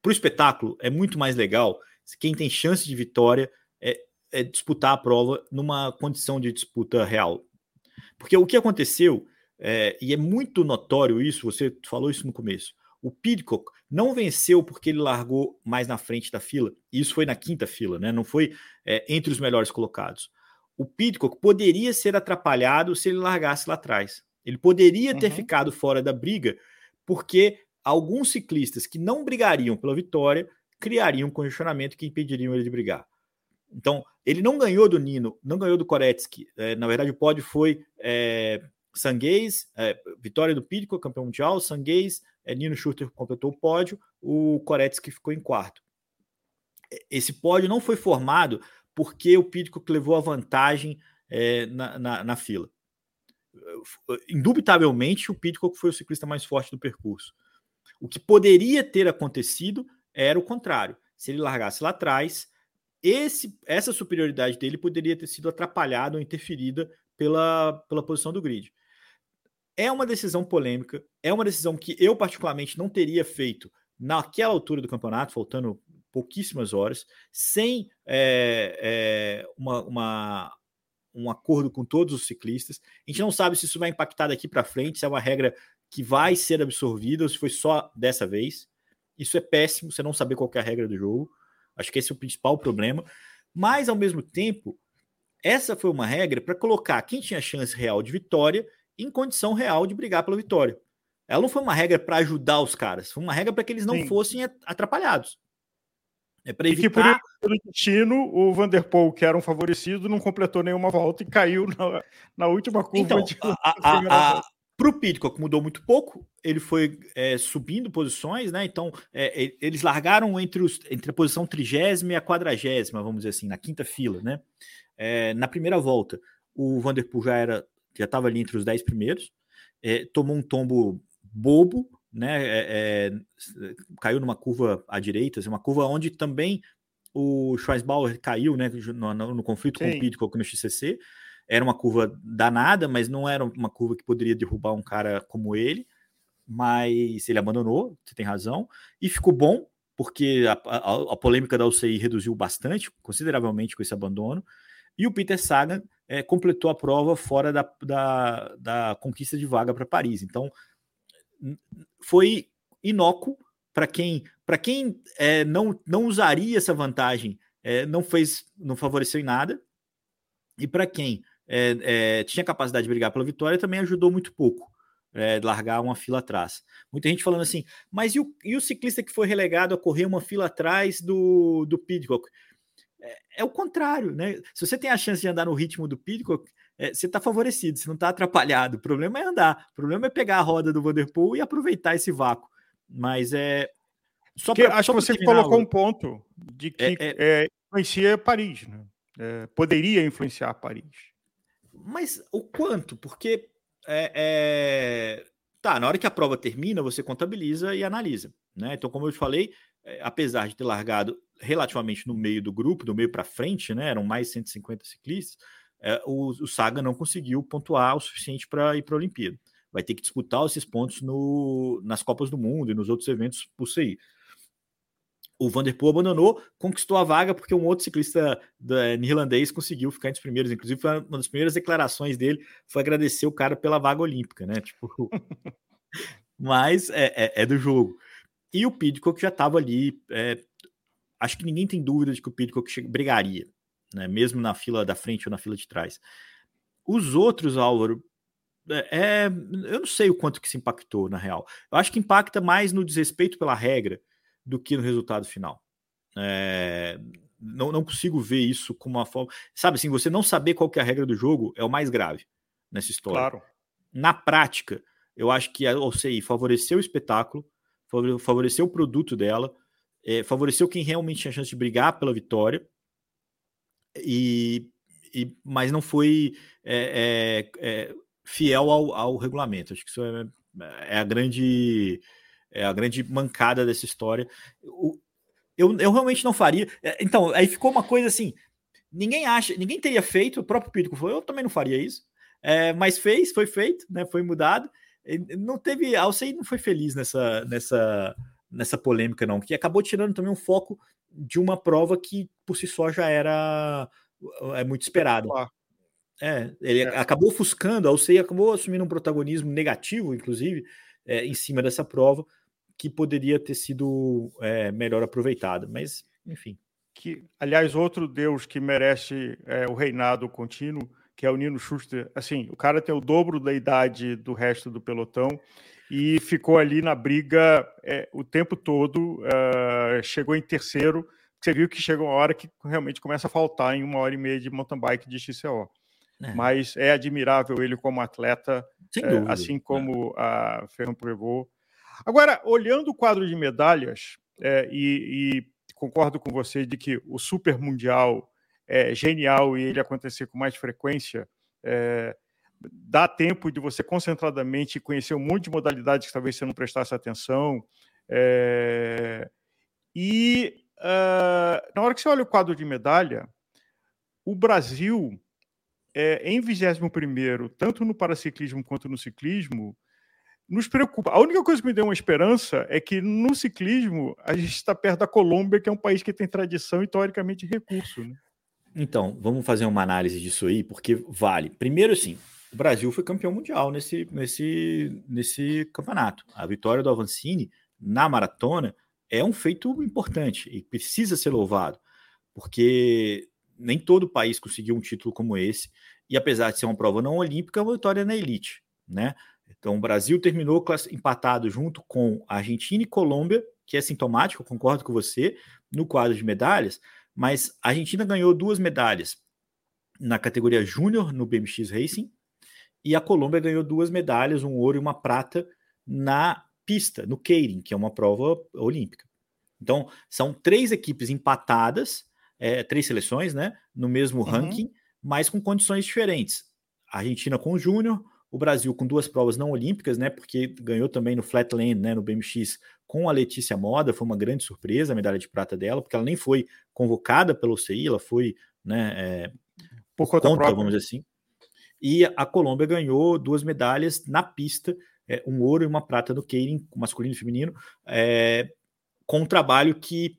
para o espetáculo é muito mais legal quem tem chance de vitória é, é, disputar a prova numa condição de disputa real. Porque o que aconteceu, é, e é muito notório isso, você falou isso no começo, o Pidcock não venceu porque ele largou mais na frente da fila, e isso foi na quinta fila, né? não foi é, entre os melhores colocados. O Pidcock poderia ser atrapalhado se ele largasse lá atrás. Ele poderia ter uhum. ficado fora da briga, porque alguns ciclistas que não brigariam pela vitória criariam um congestionamento que impediriam ele de brigar. Então, ele não ganhou do Nino, não ganhou do Koretsky. É, na verdade, o pódio foi é, Sanguês, é, vitória do Pidco, campeão mundial, Sanguês, é, Nino Schurter completou o pódio, o Koretsky ficou em quarto. Esse pódio não foi formado porque o Pidco levou a vantagem é, na, na, na, fila indubitavelmente o Pitcock foi o ciclista mais forte do percurso. O que poderia ter acontecido era o contrário. Se ele largasse lá atrás, esse, essa superioridade dele poderia ter sido atrapalhada ou interferida pela, pela posição do grid. É uma decisão polêmica, é uma decisão que eu, particularmente, não teria feito naquela altura do campeonato, faltando pouquíssimas horas, sem é, é, uma, uma, um acordo com todos os ciclistas. A gente não sabe se isso vai impactar daqui para frente, se é uma regra que vai ser absorvida ou se foi só dessa vez. Isso é péssimo, você não saber qual é a regra do jogo. Acho que esse é o principal problema. Mas, ao mesmo tempo, essa foi uma regra para colocar quem tinha chance real de vitória em condição real de brigar pela vitória. Ela não foi uma regra para ajudar os caras, foi uma regra para que eles não Sim. fossem atrapalhados. É para evitar. E que por, destino, o Vanderpool, que era um favorecido, não completou nenhuma volta e caiu na, na última curva. Então, de... para o Pitcock mudou muito pouco, ele foi é, subindo posições, né? Então, é, eles largaram entre, os, entre a posição trigésima e a quadragésima, vamos dizer assim, na quinta fila, né? É, na primeira volta, o Vanderpool já era já estava ali entre os dez primeiros, é, tomou um tombo bobo, né, é, é, caiu numa curva à direita, assim, uma curva onde também o Schweisbauer caiu né, no, no, no conflito Sim. com o Pitcock no XCC. Era uma curva danada, mas não era uma curva que poderia derrubar um cara como ele. Mas ele abandonou, você tem razão, e ficou bom, porque a, a, a polêmica da UCI reduziu bastante, consideravelmente, com esse abandono. E o Peter Sagan é, completou a prova fora da, da, da conquista de vaga para Paris. Então, foi inócuo para quem para quem é, não, não usaria essa vantagem, é, não fez, não favoreceu em nada. E para quem é, é, tinha capacidade de brigar pela vitória, também ajudou muito pouco. É, largar uma fila atrás. Muita gente falando assim, mas e o, e o ciclista que foi relegado a correr uma fila atrás do, do Pidcock? É, é, o contrário, né? Se você tem a chance de andar no ritmo do Pidcock, é, você está favorecido, você não está atrapalhado. O problema é andar, o problema é pegar a roda do Vanderpool e aproveitar esse vácuo. Mas é. Só pra, acho que você colocou um ponto de que é, influencia Paris, né? Poderia influenciar Paris. Mas o quanto? Porque é, tá, na hora que a prova termina, você contabiliza e analisa. Né? Então, como eu te falei, apesar de ter largado relativamente no meio do grupo, do meio para frente, né? Eram mais 150 ciclistas é, o, o, Saga não conseguiu pontuar o suficiente para ir para a Olimpíada. Vai ter que disputar esses pontos no, nas Copas do Mundo e nos outros eventos por sair. O Vanderpool abandonou, conquistou a vaga porque um outro ciclista da, irlandês conseguiu ficar entre os primeiros. Inclusive, foi uma das primeiras declarações dele foi agradecer o cara pela vaga olímpica, né? Tipo, mas é, é, é do jogo. E o Pidcock já estava ali. É, acho que ninguém tem dúvida de que o Pidcock brigaria, né? mesmo na fila da frente ou na fila de trás. Os outros, Álvaro, é, é, eu não sei o quanto que se impactou, na real. Eu acho que impacta mais no desrespeito pela regra do que no resultado final. É, não, não consigo ver isso como uma forma. Sabe assim, você não saber qual que é a regra do jogo é o mais grave nessa história. Claro. Na prática, eu acho que a OCI favoreceu o espetáculo, favoreceu o produto dela, é, favoreceu quem realmente tinha chance de brigar pela vitória, e, e mas não foi é, é, é fiel ao, ao, regulamento. Acho que isso é, é, a grande é a grande mancada dessa história. O, eu, eu realmente não faria. É, então, aí ficou uma coisa assim: ninguém acha, ninguém teria feito, o próprio Pítico falou, eu também não faria isso. É, mas fez, foi feito, né? Foi mudado. Não teve. A UCI não foi feliz nessa, nessa, nessa polêmica, não, que acabou tirando também um foco de uma prova que por si só já era é muito esperado. É, ele é. acabou ofuscando, a UCI acabou assumindo um protagonismo negativo, inclusive, é, em cima dessa prova, que poderia ter sido é, melhor aproveitada, mas enfim. Que, aliás, outro Deus que merece é, o reinado contínuo, que é o Nino Schuster, assim, o cara tem o dobro da idade do resto do pelotão e ficou ali na briga é, o tempo todo, uh, chegou em terceiro, você viu que chegou uma hora que realmente começa a faltar em uma hora e meia de mountain bike de XCO. É. Mas é admirável ele como atleta, é, assim como é. a Ferran Prevot, Agora, olhando o quadro de medalhas, é, e, e, concordo com você de que o Super Mundial é genial e ele acontecer com mais frequência, é, dá tempo de você concentradamente conhecer um monte de modalidades que talvez você não prestasse atenção. É, e uh, na hora que você olha o quadro de medalha, o Brasil, é, em 21, tanto no paraciclismo quanto no ciclismo, nos preocupa. A única coisa que me deu uma esperança é que no ciclismo a gente está perto da Colômbia, que é um país que tem tradição e teoricamente recurso. Né? Então, vamos fazer uma análise disso aí, porque vale. Primeiro, assim, o Brasil foi campeão mundial nesse, nesse, nesse campeonato. A vitória do Avancini na maratona é um feito importante e precisa ser louvado, porque nem todo país conseguiu um título como esse, e apesar de ser uma prova não olímpica, é uma vitória na elite, né? Então, o Brasil terminou empatado junto com Argentina e Colômbia, que é sintomático, concordo com você, no quadro de medalhas, mas a Argentina ganhou duas medalhas na categoria Júnior no BMX Racing, e a Colômbia ganhou duas medalhas, um ouro e uma prata, na pista, no Keirin, que é uma prova olímpica. Então, são três equipes empatadas, é, três seleções, né, no mesmo uhum. ranking, mas com condições diferentes. A Argentina com o Júnior, o Brasil com duas provas não olímpicas, né? Porque ganhou também no Flatland, né? No BMX com a Letícia Moda, foi uma grande surpresa a medalha de prata dela, porque ela nem foi convocada pelo UCI, ela foi, né? É, por conta, conta vamos dizer assim. E a Colômbia ganhou duas medalhas na pista, é, um ouro e uma prata no Keirin, masculino e feminino, é, com um trabalho que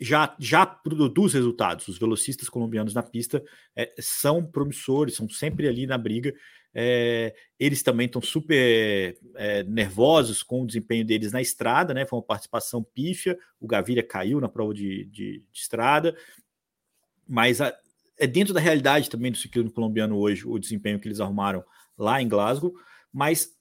já, já produz resultados. Os velocistas colombianos na pista é, são promissores, são sempre ali na briga. É, eles também estão super é, nervosos com o desempenho deles na estrada, né? Foi uma participação pífia. O Gaviria caiu na prova de, de, de estrada, mas a, é dentro da realidade também do ciclismo colombiano hoje o desempenho que eles arrumaram lá em Glasgow. Mas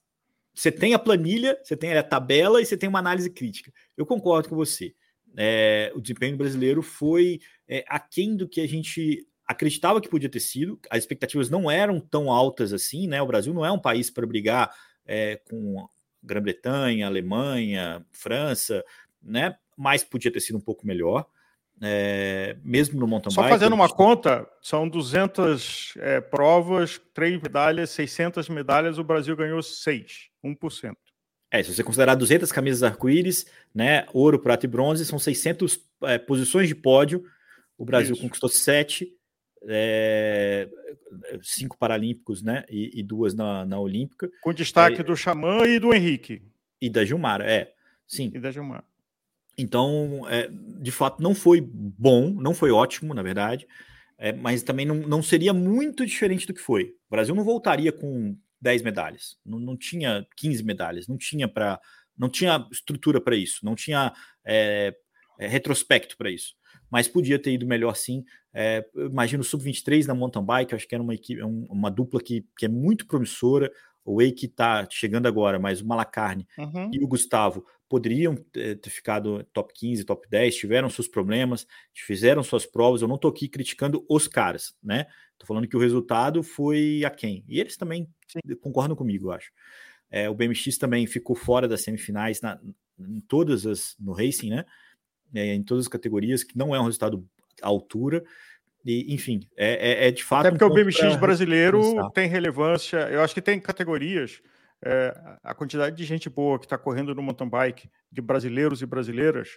você tem a planilha, você tem a tabela e você tem uma análise crítica. Eu concordo com você. É, o desempenho brasileiro foi é, aquém do que a gente acreditava que podia ter sido, as expectativas não eram tão altas assim, né? O Brasil não é um país para brigar é, com Grã-Bretanha, Alemanha, França, né? Mas podia ter sido um pouco melhor. É, mesmo no mountain Só bike. Fazendo uma conta, são 200 é, provas, 3 medalhas, 600 medalhas, o Brasil ganhou 6, 1%. É, se você considerar 200 camisas arco-íris, né, ouro, prata e bronze, são 600 é, posições de pódio, o Brasil Isso. conquistou 7, é, cinco paralímpicos, né? E, e, duas na, na Olímpica. Com destaque é, do Xamã e do Henrique. E da Gilmar, é. Sim. E da Gilmar. Então, é, de fato, não foi bom, não foi ótimo, na verdade, é, mas também não, não seria muito diferente do que foi. O Brasil não voltaria com 10 medalhas, não, não tinha 15 medalhas, não tinha para Não tinha estrutura para isso, não tinha é, é, retrospecto para isso. Mas podia ter ido melhor sim. É, imagino o Sub-23 na mountain bike, acho que era uma, equipe, uma dupla que, que é muito promissora. O Wake está chegando agora, mas o Malacarne uhum. e o Gustavo poderiam ter ficado top 15, top 10, tiveram seus problemas, fizeram suas provas. Eu não estou aqui criticando os caras, né? Estou falando que o resultado foi a quem. E eles também Sim. concordam comigo, eu acho. É, o BMX também ficou fora das semifinais na, em todas as no racing, né? É, em todas as categorias, que não é um resultado à altura. E, enfim, é, é, é de fato. Até porque um o BMX brasileiro pensar. tem relevância. Eu acho que tem categorias. É, a quantidade de gente boa que está correndo no mountain bike, de brasileiros e brasileiras,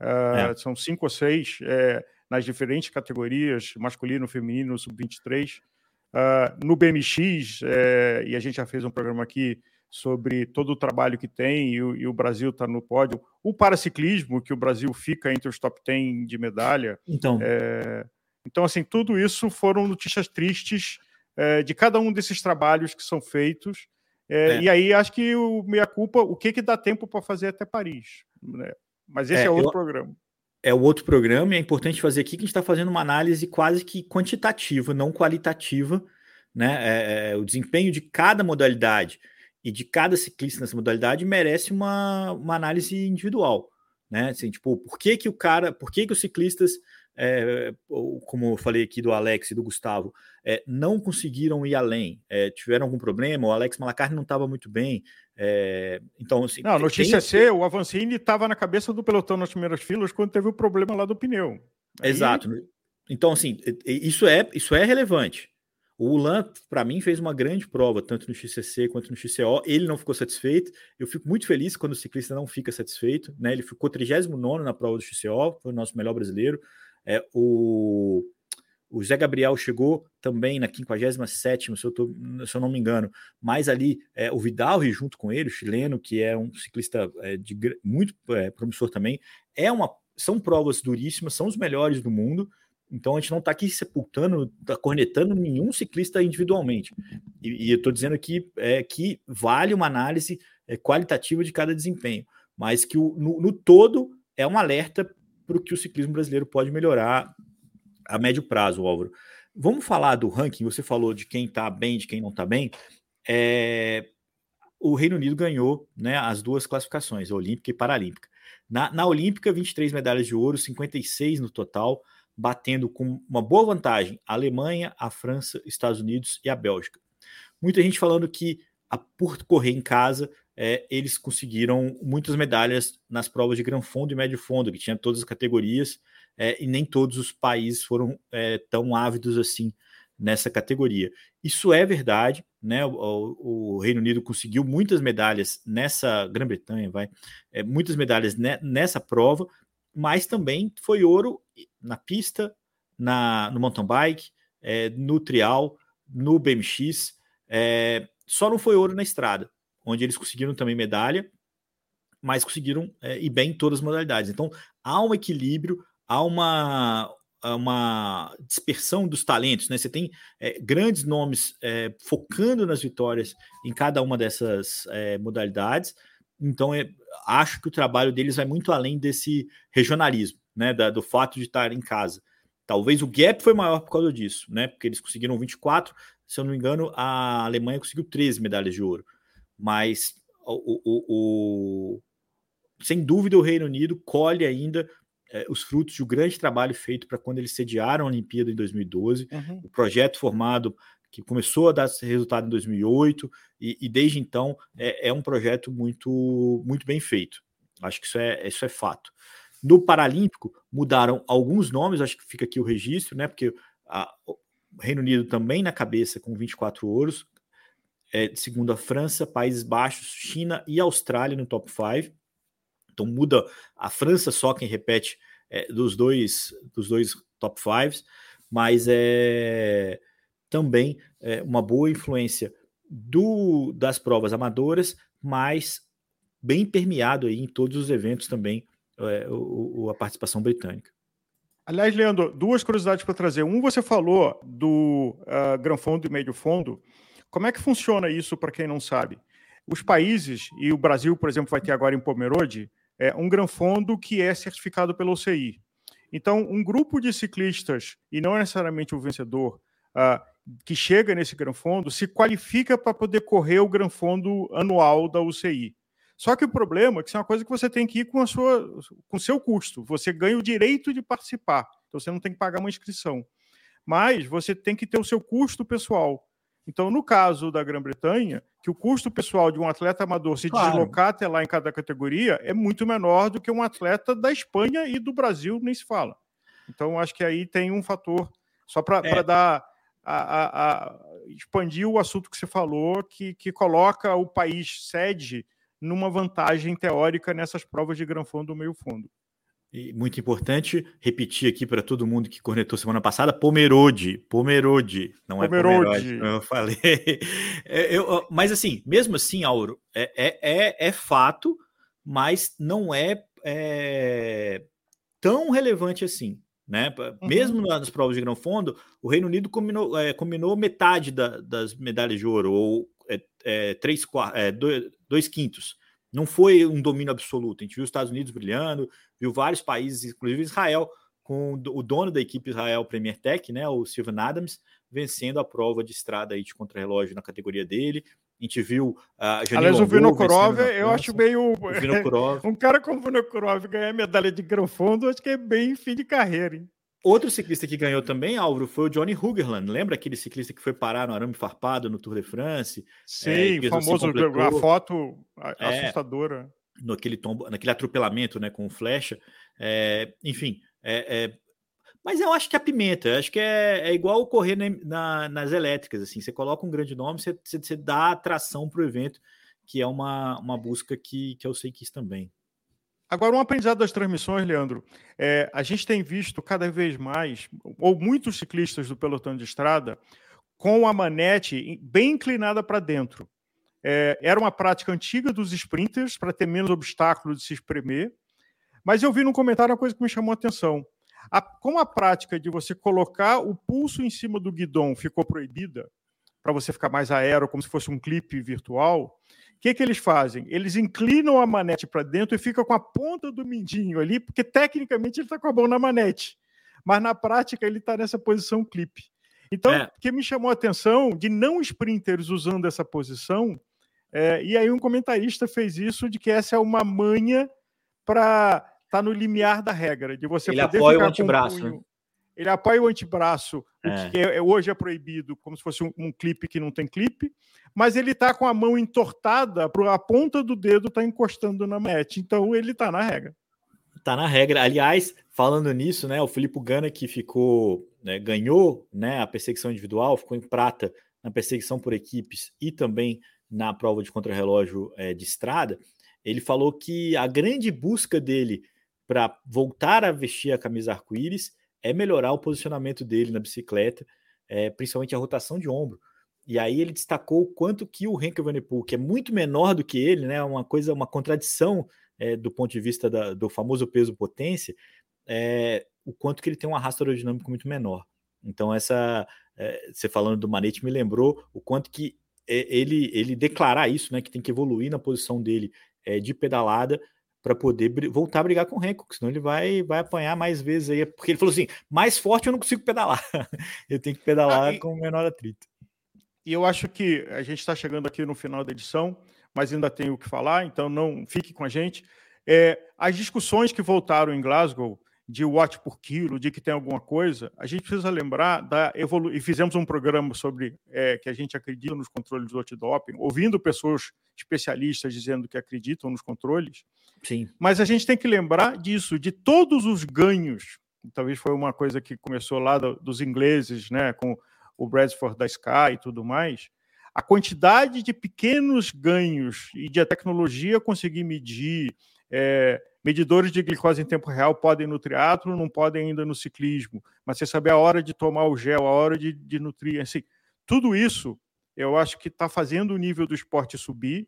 uh, são cinco ou seis é, nas diferentes categorias, masculino, feminino, sub-23. Uh, no BMX, é, e a gente já fez um programa aqui sobre todo o trabalho que tem e o, e o Brasil está no pódio. O paraciclismo, que o Brasil fica entre os top 10 de medalha. Então, é, então assim, tudo isso foram notícias tristes é, de cada um desses trabalhos que são feitos. É, é. E aí acho que o meia culpa, o que que dá tempo para fazer até Paris, né? Mas esse é, é outro eu, programa. É o outro programa e é importante fazer aqui que a gente está fazendo uma análise quase que quantitativa, não qualitativa, né? É, é, o desempenho de cada modalidade e de cada ciclista nessa modalidade merece uma, uma análise individual, né? Assim, tipo, por que que o cara, por que que os ciclistas, é, como eu falei aqui do Alex e do Gustavo, é, não conseguiram ir além, é, tiveram algum problema, o Alex Malacarne não estava muito bem, é, então assim... Não, notícia tem... o Avancini estava na cabeça do pelotão nas primeiras filas quando teve o problema lá do pneu. Aí... Exato, então assim, isso é, isso é relevante, o Ulan, para mim, fez uma grande prova, tanto no XCC quanto no XCO. Ele não ficou satisfeito. Eu fico muito feliz quando o ciclista não fica satisfeito. Né? Ele ficou 39 na prova do XCO, foi o nosso melhor brasileiro. É, o, o Zé Gabriel chegou também na 57, se eu, tô, se eu não me engano. Mas ali, é, o Vidal, junto com ele, o chileno, que é um ciclista é, de, muito é, promissor também. É uma, são provas duríssimas, são os melhores do mundo. Então a gente não está aqui sepultando, tá cornetando nenhum ciclista individualmente. E, e eu estou dizendo aqui é, que vale uma análise é, qualitativa de cada desempenho, mas que o, no, no todo é um alerta para o que o ciclismo brasileiro pode melhorar a médio prazo, Álvaro. Vamos falar do ranking. Você falou de quem está bem, de quem não está bem. É, o Reino Unido ganhou né, as duas classificações, Olímpica e Paralímpica. Na, na Olímpica, 23 medalhas de ouro, 56 no total batendo com uma boa vantagem a Alemanha, a França, Estados Unidos e a Bélgica. Muita gente falando que a, por correr em casa, é, eles conseguiram muitas medalhas nas provas de Gran Fundo e Médio Fundo, que tinha todas as categorias, é, e nem todos os países foram é, tão ávidos assim nessa categoria. Isso é verdade, né? O, o, Reino Unido conseguiu muitas medalhas nessa Grã-Bretanha, vai, é, muitas medalhas ne, nessa prova, mas também foi ouro na pista, na, no mountain bike, é, no trial, no BMX. É, só não foi ouro na estrada, onde eles conseguiram também medalha, mas conseguiram é, ir bem em todas as modalidades. Então há um equilíbrio, há uma, uma dispersão dos talentos, né? Você tem é, grandes nomes é, focando nas vitórias em cada uma dessas é, modalidades. Então, é, acho que o trabalho deles vai muito além desse regionalismo, né? Da, do fato de estar em casa. Talvez o gap foi maior por causa disso, né? Porque eles conseguiram 24, se eu não me engano, a Alemanha conseguiu 13 medalhas de ouro. Mas o, o, o sem dúvida o Reino Unido colhe ainda é, os frutos de um grande trabalho feito para quando eles sediaram a Olimpíada em 2012, uhum. o projeto formado que começou a dar resultado em 2008 e, e desde então é, é, um projeto muito, muito bem feito. Acho que isso é, isso é fato. No Paralímpico mudaram alguns nomes, acho que fica aqui o registro, né? Porque a, o Reino Unido também na cabeça com 24 ouros, é, segundo a França, Países Baixos, China e Austrália no top 5. Então muda a França só quem repete é, dos dois dos dois top 5, mas é também é, uma boa influência do, das provas amadoras, mas bem permeado aí em todos os eventos também é, o, a participação britânica. Aliás, Leandro, duas curiosidades para trazer. Um, você falou do uh, Gran Fundo e Médio Fundo. Como é que funciona isso para quem não sabe? os países, e o Brasil, por exemplo, vai ter agora em Pomerode, é, um granfondo que é certificado pela OCI. Então, um grupo de ciclistas, e não necessariamente o vencedor, uh, que chega nesse granfondo, se qualifica para poder correr o granfondo anual da UCI. Só que o problema é que isso é uma coisa que você tem que ir com a sua, com o seu custo. Você ganha o direito de participar. Então você não tem que pagar uma inscrição. Mas você tem que ter o seu custo pessoal. Então, no caso da Grã-Bretanha, que o custo pessoal de um atleta amador se claro. deslocar até lá em cada categoria é muito menor do que um atleta da Espanha e do Brasil, nem se fala. Então, acho que aí tem um fator, só para é. dar. A, a, expandir o assunto que você falou, que, que coloca o país sede numa vantagem teórica nessas provas de Gran Fundo do meio fundo. E muito importante repetir aqui para todo mundo que cornetou semana passada, Pomerode, Pomerode, não é Pomerode, como eu falei. É, eu, mas assim, mesmo assim, Auro, é, é, é, é fato, mas não é, é, tão relevante assim. Né? Uhum. Mesmo nas provas de grão fundo, o Reino Unido combinou, é, combinou metade da, das medalhas de ouro, ou é, é, três, é, dois, dois quintos. Não foi um domínio absoluto. A gente viu os Estados Unidos brilhando, viu vários países, inclusive Israel, com o dono da equipe Israel Premier Tech, né, o Steven Adams, vencendo a prova de estrada aí de contrarrelógio na categoria dele. A gente viu a uh, Aliás, o Vinokurov, eu acho meio. um cara como o Vinokurov ganhar medalha de grão fundo, acho que é bem fim de carreira. Hein? Outro ciclista que ganhou também, Álvaro, foi o Johnny Hugerland. Lembra aquele ciclista que foi parar no arame farpado no Tour de France? Sim, é, famoso, a foto é, assustadora. Naquele, tombo, naquele atropelamento né, com flecha. É, enfim, é, é, mas eu acho que a pimenta, eu acho que é, é igual correr na, na, nas elétricas. assim. Você coloca um grande nome, você, você, você dá atração para o evento, que é uma, uma busca que, que eu sei quis também. Agora, um aprendizado das transmissões, Leandro. É, a gente tem visto cada vez mais, ou muitos ciclistas do pelotão de estrada, com a manete bem inclinada para dentro. É, era uma prática antiga dos sprinters para ter menos obstáculos de se espremer. Mas eu vi num comentário uma coisa que me chamou a atenção. A, como a prática de você colocar o pulso em cima do guidão ficou proibida, para você ficar mais aero, como se fosse um clipe virtual, que, que eles fazem? Eles inclinam a manete para dentro e fica com a ponta do mindinho ali, porque tecnicamente ele está com a mão na manete, mas na prática ele está nessa posição clipe. Então, é. o que me chamou a atenção de não sprinters usando essa posição, é, e aí um comentarista fez isso de que essa é uma manha para estar tá no limiar da regra, de você ele poder apoia o antebraço. Com o punho, ele apoia o antebraço, é. o que é, hoje é proibido, como se fosse um, um clipe que não tem clipe, mas ele está com a mão entortada, a ponta do dedo está encostando na mete, então ele está na regra. Está na regra. Aliás, falando nisso, né, o Filipe Gana que ficou, né, ganhou, né, a perseguição individual, ficou em prata na perseguição por equipes e também na prova de contrarrelógio é, de estrada, ele falou que a grande busca dele para voltar a vestir a camisa arco-íris é melhorar o posicionamento dele na bicicleta, é, principalmente a rotação de ombro. E aí ele destacou o quanto que o Henk Evenepoel, que é muito menor do que ele, né, uma coisa, uma contradição é, do ponto de vista da, do famoso peso-potência, é, o quanto que ele tem um arrasto aerodinâmico muito menor. Então essa, é, você falando do Manete me lembrou o quanto que ele, ele declarar isso, né, que tem que evoluir na posição dele de pedalada para poder voltar a brigar com o Hancock, senão ele vai, vai apanhar mais vezes aí. Porque ele falou assim: mais forte eu não consigo pedalar. eu tenho que pedalar ah, e, com menor atrito. E eu acho que a gente está chegando aqui no final da edição, mas ainda tenho o que falar, então não fique com a gente. É, as discussões que voltaram em Glasgow de watt por quilo, de que tem alguma coisa, a gente precisa lembrar da evolução. E fizemos um programa sobre é, que a gente acredita nos controles do antidoping, ouvindo pessoas especialistas dizendo que acreditam nos controles. Sim. Mas a gente tem que lembrar disso, de todos os ganhos. Talvez foi uma coisa que começou lá do, dos ingleses, né, com o Bradford da Sky e tudo mais. A quantidade de pequenos ganhos e de a tecnologia conseguir medir. É, Medidores de glicose em tempo real podem no triatlo, não podem ainda no ciclismo. Mas você saber a hora de tomar o gel, a hora de, de nutrir, assim, tudo isso eu acho que está fazendo o nível do esporte subir.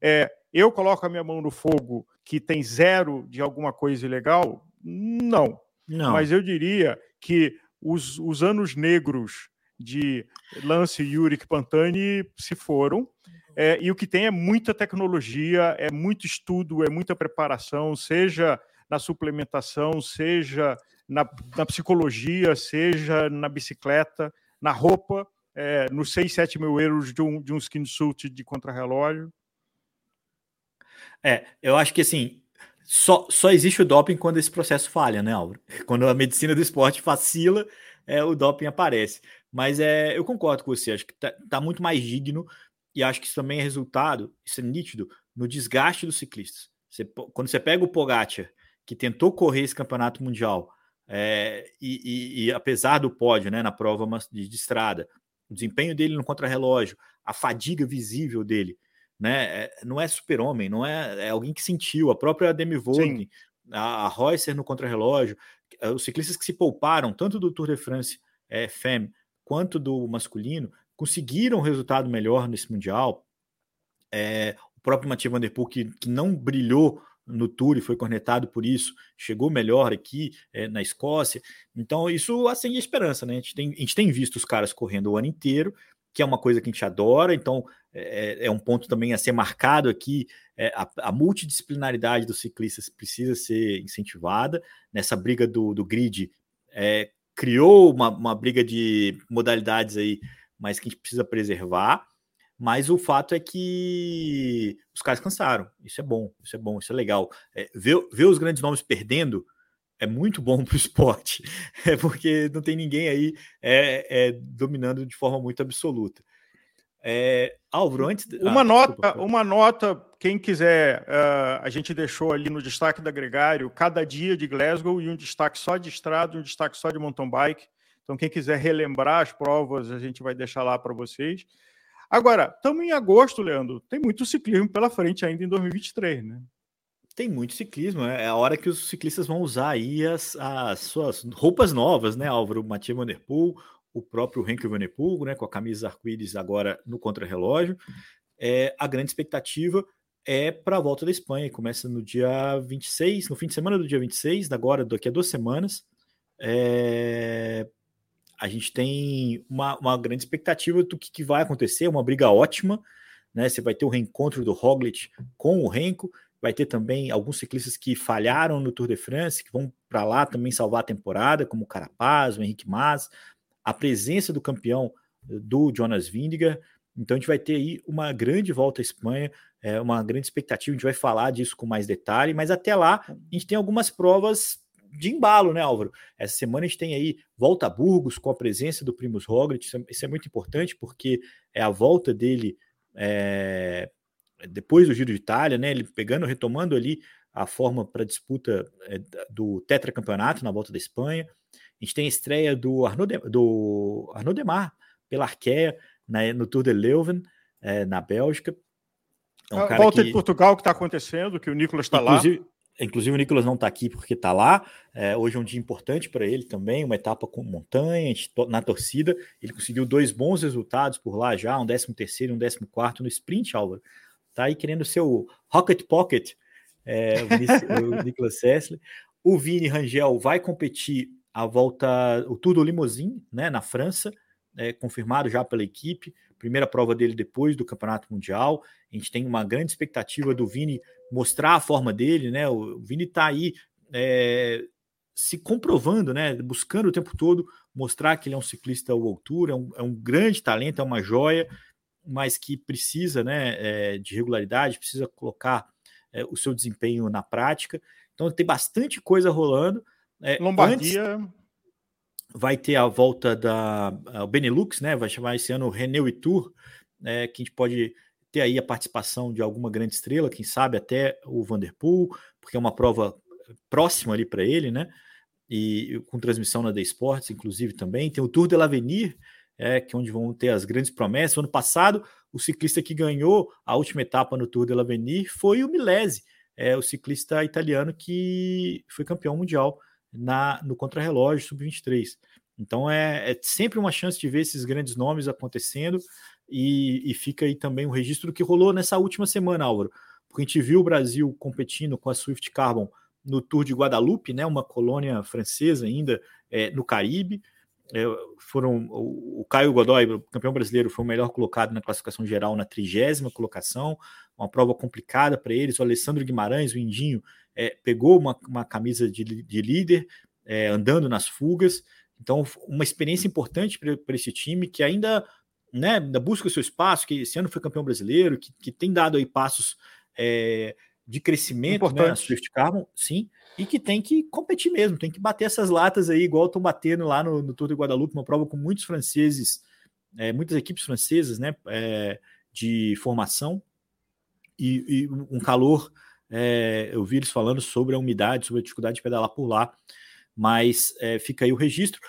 É, eu coloco a minha mão no fogo que tem zero de alguma coisa ilegal? Não. Não. Mas eu diria que os, os anos negros de Lance, Yurik, Pantani se foram. É, e o que tem é muita tecnologia, é muito estudo, é muita preparação, seja na suplementação, seja na, na psicologia, seja na bicicleta, na roupa, é, nos 6, 7 mil euros de um, de um skin suit de contrarrelógio. É, eu acho que assim, só, só existe o doping quando esse processo falha, né, Álvaro? Quando a medicina do esporte vacila, é, o doping aparece. Mas é, eu concordo com você, acho que tá, tá muito mais digno e acho que isso também é resultado, isso é nítido, no desgaste dos ciclistas. Você, quando você pega o Pogacar, que tentou correr esse campeonato mundial, é, e, e, e, apesar do pódio né, na prova de, de estrada, o desempenho dele no contrarrelógio, a fadiga visível dele, né, é, não é super-homem, não é, é, alguém que sentiu, a própria Demi Vogue, a, a Reusser no contrarrelógio, é, os ciclistas que se pouparam, tanto do Tour de France é, Femme quanto do masculino, conseguiram um resultado melhor nesse Mundial. É, o próprio Mathieu Van Der Poel, que, que não brilhou no Tour e foi cornetado por isso, chegou melhor aqui é, na Escócia. Então, isso acende a esperança, né? A gente, tem, a gente tem visto os caras correndo o ano inteiro, que é uma coisa que a gente adora, então é, é um ponto também a ser marcado aqui. É, a, a, multidisciplinaridade dos ciclistas precisa ser incentivada. Nessa briga do, do grid, é, criou uma, uma briga de modalidades aí mas que a gente precisa preservar. Mas o fato é que os caras cansaram. Isso é bom, isso é bom, isso é legal. É, ver, ver os grandes nomes perdendo é muito bom para o esporte, é porque não tem ninguém aí é, é, dominando de forma muito absoluta. É, Álvaro, antes. Uma ah, nota, desculpa. uma nota, quem quiser, uh, a gente deixou ali no destaque da Gregário cada dia de Glasgow e um destaque só de estrada, um destaque só de mountain bike. Então, quem quiser relembrar as provas, a gente vai deixar lá para vocês. Agora, estamos em agosto, Leandro. Tem muito ciclismo pela frente ainda em 2023, né? Tem muito ciclismo, é a hora que os ciclistas vão usar aí as, as suas roupas novas, né, Álvaro? O Mathieu Van Der Poel, o próprio Henkel Van Der Poel, né, com a camisa arco-íris agora no contrarrelógio. É, a grande expectativa é para a volta da Espanha, começa no dia 26, no fim de semana do dia 26, agora daqui a duas semanas. É, a gente tem uma, uma grande expectativa do que, que, vai acontecer, uma briga ótima, né? Você vai ter o reencontro do Roglic com o Renko, vai ter também alguns ciclistas que falharam no Tour de France, que vão para lá também salvar a temporada, como o Carapaz, o Henrique Mas, a presença do campeão do Jonas Vingegaard. Então a gente vai ter aí uma grande volta à Espanha, é, uma grande expectativa, a gente vai falar disso com mais detalhe, mas até lá a gente tem algumas provas de embalo, né, Álvaro? Essa semana a gente tem aí volta a Burgos com a presença do Primus Roglic, isso é, isso é muito importante porque é a volta dele é, depois do Giro de Itália, né? Ele pegando, retomando ali a forma para disputa é, do tetracampeonato na volta da Espanha. A gente tem a estreia do Arnaud, de, do Arnaud Demar pela Arkea no Tour de Leuven, é, na Bélgica. É um a volta que... de Portugal que está acontecendo, que o Nicolas está lá. Inclusive o Nicolas não está aqui porque está lá. É, hoje é um dia importante para ele também, uma etapa com montanha, na torcida. Ele conseguiu dois bons resultados por lá já, um 13 terceiro e um 14 quarto no sprint, Álvaro. Tá aí querendo ser o Rocket Pocket, é, o, o Nicolas Sessler. O Vini Rangel vai competir a volta, o Tour do Limousine, né, na França, é, confirmado já pela equipe. Primeira prova dele depois do Campeonato Mundial. A gente tem uma grande expectativa do Vini mostrar a forma dele, né? O Vini está aí é, se comprovando, né? Buscando o tempo todo mostrar que ele é um ciclista à altura, é um, é um grande talento, é uma joia, mas que precisa, né? É, de regularidade, precisa colocar é, o seu desempenho na prática. Então tem bastante coisa rolando. É, Lombardia. Antes, vai ter a volta da o Benelux, né? Vai chamar esse ano o Renault Tour, né? Que a gente pode ter aí a participação de alguma grande estrela, quem sabe até o Vanderpool, porque é uma prova próxima ali para ele, né? E com transmissão na The Sports, inclusive também. Tem o Tour de l'Avenir, é, que é onde vão ter as grandes promessas. ano passado, o ciclista que ganhou a última etapa no Tour de l'Avenir foi o Milese, é, o ciclista italiano que foi campeão mundial na, no contrarrelógio sub-23. Então é, é sempre uma chance de ver esses grandes nomes acontecendo. E, e fica aí também o registro do que rolou nessa última semana, Álvaro. Porque a gente viu o Brasil competindo com a Swift Carbon no Tour de Guadalupe, né, uma colônia francesa ainda é, no Caribe. é, foram o, Caio Godoy, o campeão brasileiro, foi o melhor colocado na classificação geral na trigésima colocação, uma prova complicada para eles. O Alessandro Guimarães, o Indinho, é, pegou uma, uma camisa de, de líder, é, andando nas fugas. Então, uma experiência importante para esse time que ainda, né, ainda busca o seu espaço, que esse ano foi campeão brasileiro, que, que tem dado aí passos é, de crescimento né, na Swift Carbon, sim, e que tem que competir mesmo, tem que bater essas latas aí, igual estão batendo lá no, no Tour de Guadalupe, uma prova com muitos franceses, é, muitas equipes francesas, né, é, de formação, e, e um calor, é, eu vi eles falando sobre a umidade, sobre a dificuldade de pedalar por lá, mas é, fica aí o registro.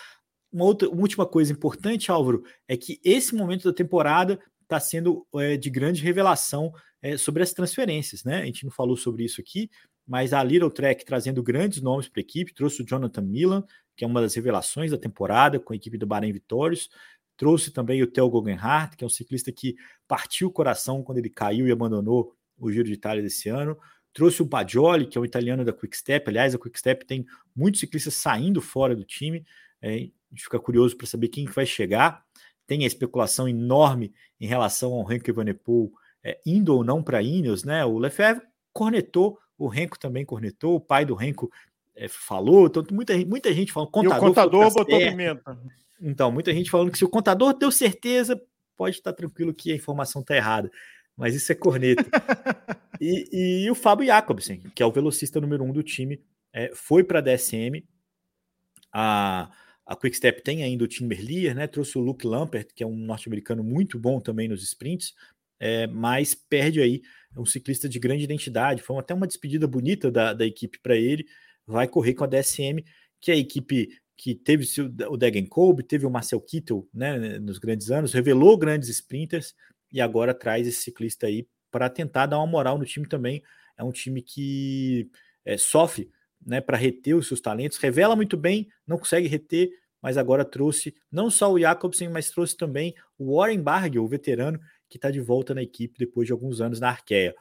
Uma, outra, uma última coisa importante, Álvaro, é que esse momento da temporada está sendo é, de grande revelação é, sobre as transferências, né? A gente não falou sobre isso aqui, mas a Little Trek trazendo grandes nomes para a equipe, trouxe o Jonathan Milan, que é uma das revelações da temporada, com a equipe do Bahrein Vitórios, trouxe também o Theo Guggenhardt, que é um ciclista que partiu o coração quando ele caiu e abandonou o Giro de Itália desse ano, trouxe o Bajoli, que é um italiano da Quickstep, aliás, a Quickstep tem muitos ciclistas saindo fora do time, é, a gente fica curioso para saber quem vai chegar, tem a especulação enorme em relação ao Henrique Evenepoel é, indo ou não para Ineos, né? O Lefebvre cornetou, o Renko também cornetou, o pai do Renko é, falou, então muita, muita gente falando, contador, e o contador botou certo. pimenta. Então, muita gente falando que se o contador deu certeza, pode estar tranquilo que a informação está errada. Mas isso é corneta. e, e, o Fábio Jacobsen, que é o velocista número um do time, é, foi para a DSM. A, a Quickstep tem ainda o Tim Merlier, né? Trouxe o Luke Lampert, que é um norte-americano muito bom também nos sprints, é, mas perde aí é um ciclista de grande identidade. Foi até uma despedida bonita da, da equipe para ele. Vai correr com a DSM, que é a equipe que teve o Degen Kolb, teve o Marcel Kittel né, nos grandes anos, revelou grandes sprinters e agora traz esse ciclista aí para tentar dar uma moral no time também. É um time que é, sofre né, para reter os seus talentos, revela muito bem, não consegue reter, mas agora trouxe não só o Jacobsen, mas trouxe também o Warren Barguil, o veterano, que está de volta na equipe depois de alguns anos na Arqueia.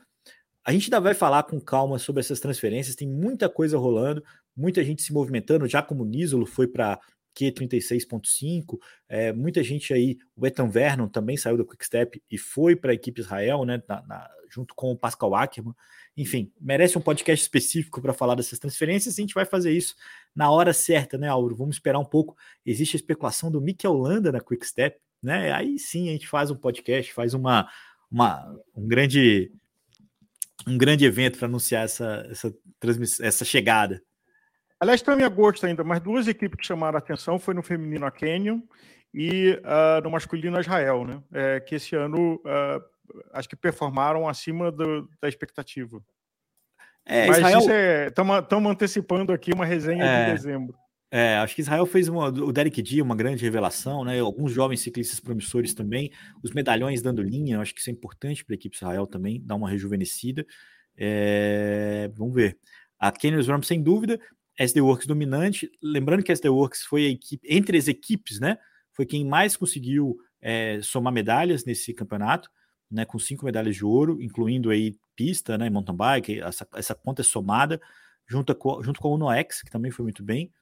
A gente ainda vai falar com calma sobre essas transferências, tem muita coisa rolando, muita gente se movimentando, já como o Nisolo foi para Q36.5, é, muita gente aí, o Ethan Vernon também saiu do Quickstep e foi para a equipe Israel, né, na, na, junto com o Pascal Ackermann. Enfim, merece um podcast específico para falar dessas transferências. A gente vai fazer isso na hora certa, né, Auro? Vamos esperar um pouco. Existe a especulação do Mikel Landa na Quickstep, né? Aí sim a gente faz um podcast, faz uma, uma um grande um grande evento para anunciar essa, essa essa chegada. Aliás, está em agosto ainda, mas duas equipes que chamaram a atenção foi no feminino a Canyon e uh, no masculino a Israel, né? É, que esse ano uh, acho que performaram acima do, da expectativa. É, mas Israel... estamos é, antecipando aqui uma resenha é, de dezembro. É, acho que Israel fez uma, o Derek Dia uma grande revelação, né? Alguns jovens ciclistas promissores também, os medalhões dando linha, acho que isso é importante para a equipe Israel também, dar uma rejuvenescida. É, vamos ver. A Kenny Ram, sem dúvida, SD Works dominante. Lembrando que a SD Works foi a equipe, entre as equipes, né? Foi quem mais conseguiu é, somar medalhas nesse campeonato, né? Com cinco medalhas de ouro, incluindo aí pista, né? Mountain bike, essa, essa conta é somada, junto com, junto com a UnoX, que também foi muito bem.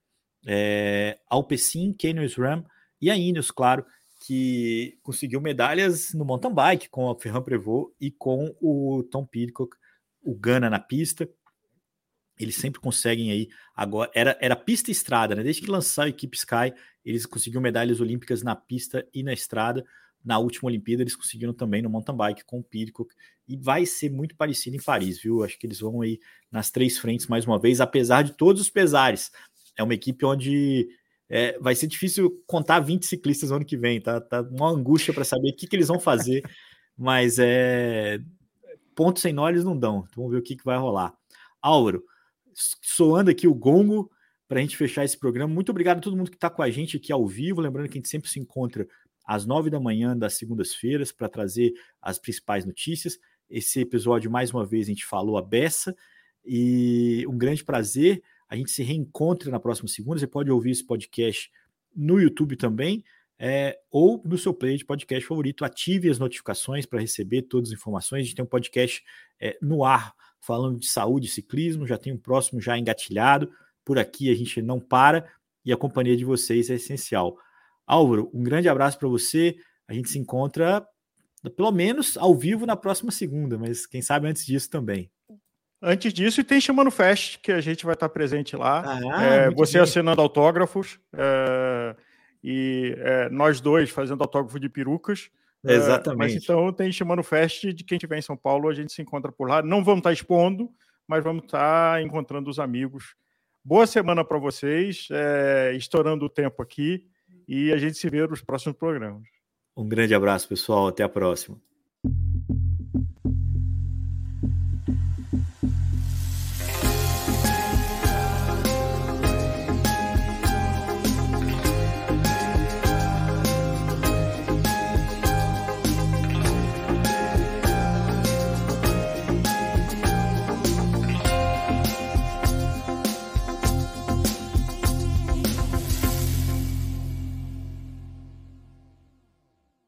É, Alpecin, Canyon Ram e a Ineos, claro, que conseguiu medalhas no mountain bike com a Ferran Prevot e com o Tom Pidcock, o Gana na pista eles sempre conseguem aí agora era era pista e estrada, né? Desde que lançaram a equipe Sky, eles conseguiram medalhas olímpicas na pista e na estrada. Na última Olimpíada eles conseguiram também no mountain bike com o Pidcock e vai ser muito parecido em Paris, viu? Acho que eles vão aí nas três frentes mais uma vez, apesar de todos os pesares. É uma equipe onde é, vai ser difícil contar 20 ciclistas no ano que vem, tá? Tá uma angústia para saber o que, que eles vão fazer, mas é pontos sem nó eles não dão. Então, vamos ver o que, que vai rolar. Álvaro, soando aqui o gongo para a gente fechar esse programa. Muito obrigado a todo mundo que está com a gente aqui ao vivo. Lembrando que a gente sempre se encontra às nove da manhã das segundas-feiras para trazer as principais notícias. Esse episódio, mais uma vez, a gente falou a beça e um grande prazer. A gente se reencontra na próxima segunda. Você pode ouvir esse podcast no YouTube também. É, ou no seu play de podcast favorito, ative as notificações para receber todas as informações. A gente tem um podcast é, no ar falando de saúde e ciclismo, já tem um próximo já engatilhado. Por aqui a gente não para e a companhia de vocês é essencial. Álvaro, um grande abraço para você. A gente se encontra pelo menos ao vivo na próxima segunda, mas quem sabe antes disso também. Antes disso, e tem Chamando Fest, que a gente vai estar presente lá. Ah, é, você bem. assinando autógrafos é, e é, nós dois fazendo autógrafo de perucas. É, Exatamente. mas então tem Chamando Fest de quem estiver em São Paulo, a gente se encontra por lá. Não vamos estar expondo, mas vamos estar encontrando os amigos. Boa semana para vocês, é, estourando o tempo aqui, e a gente se vê nos próximos programas. Um grande abraço, pessoal. Até a próxima.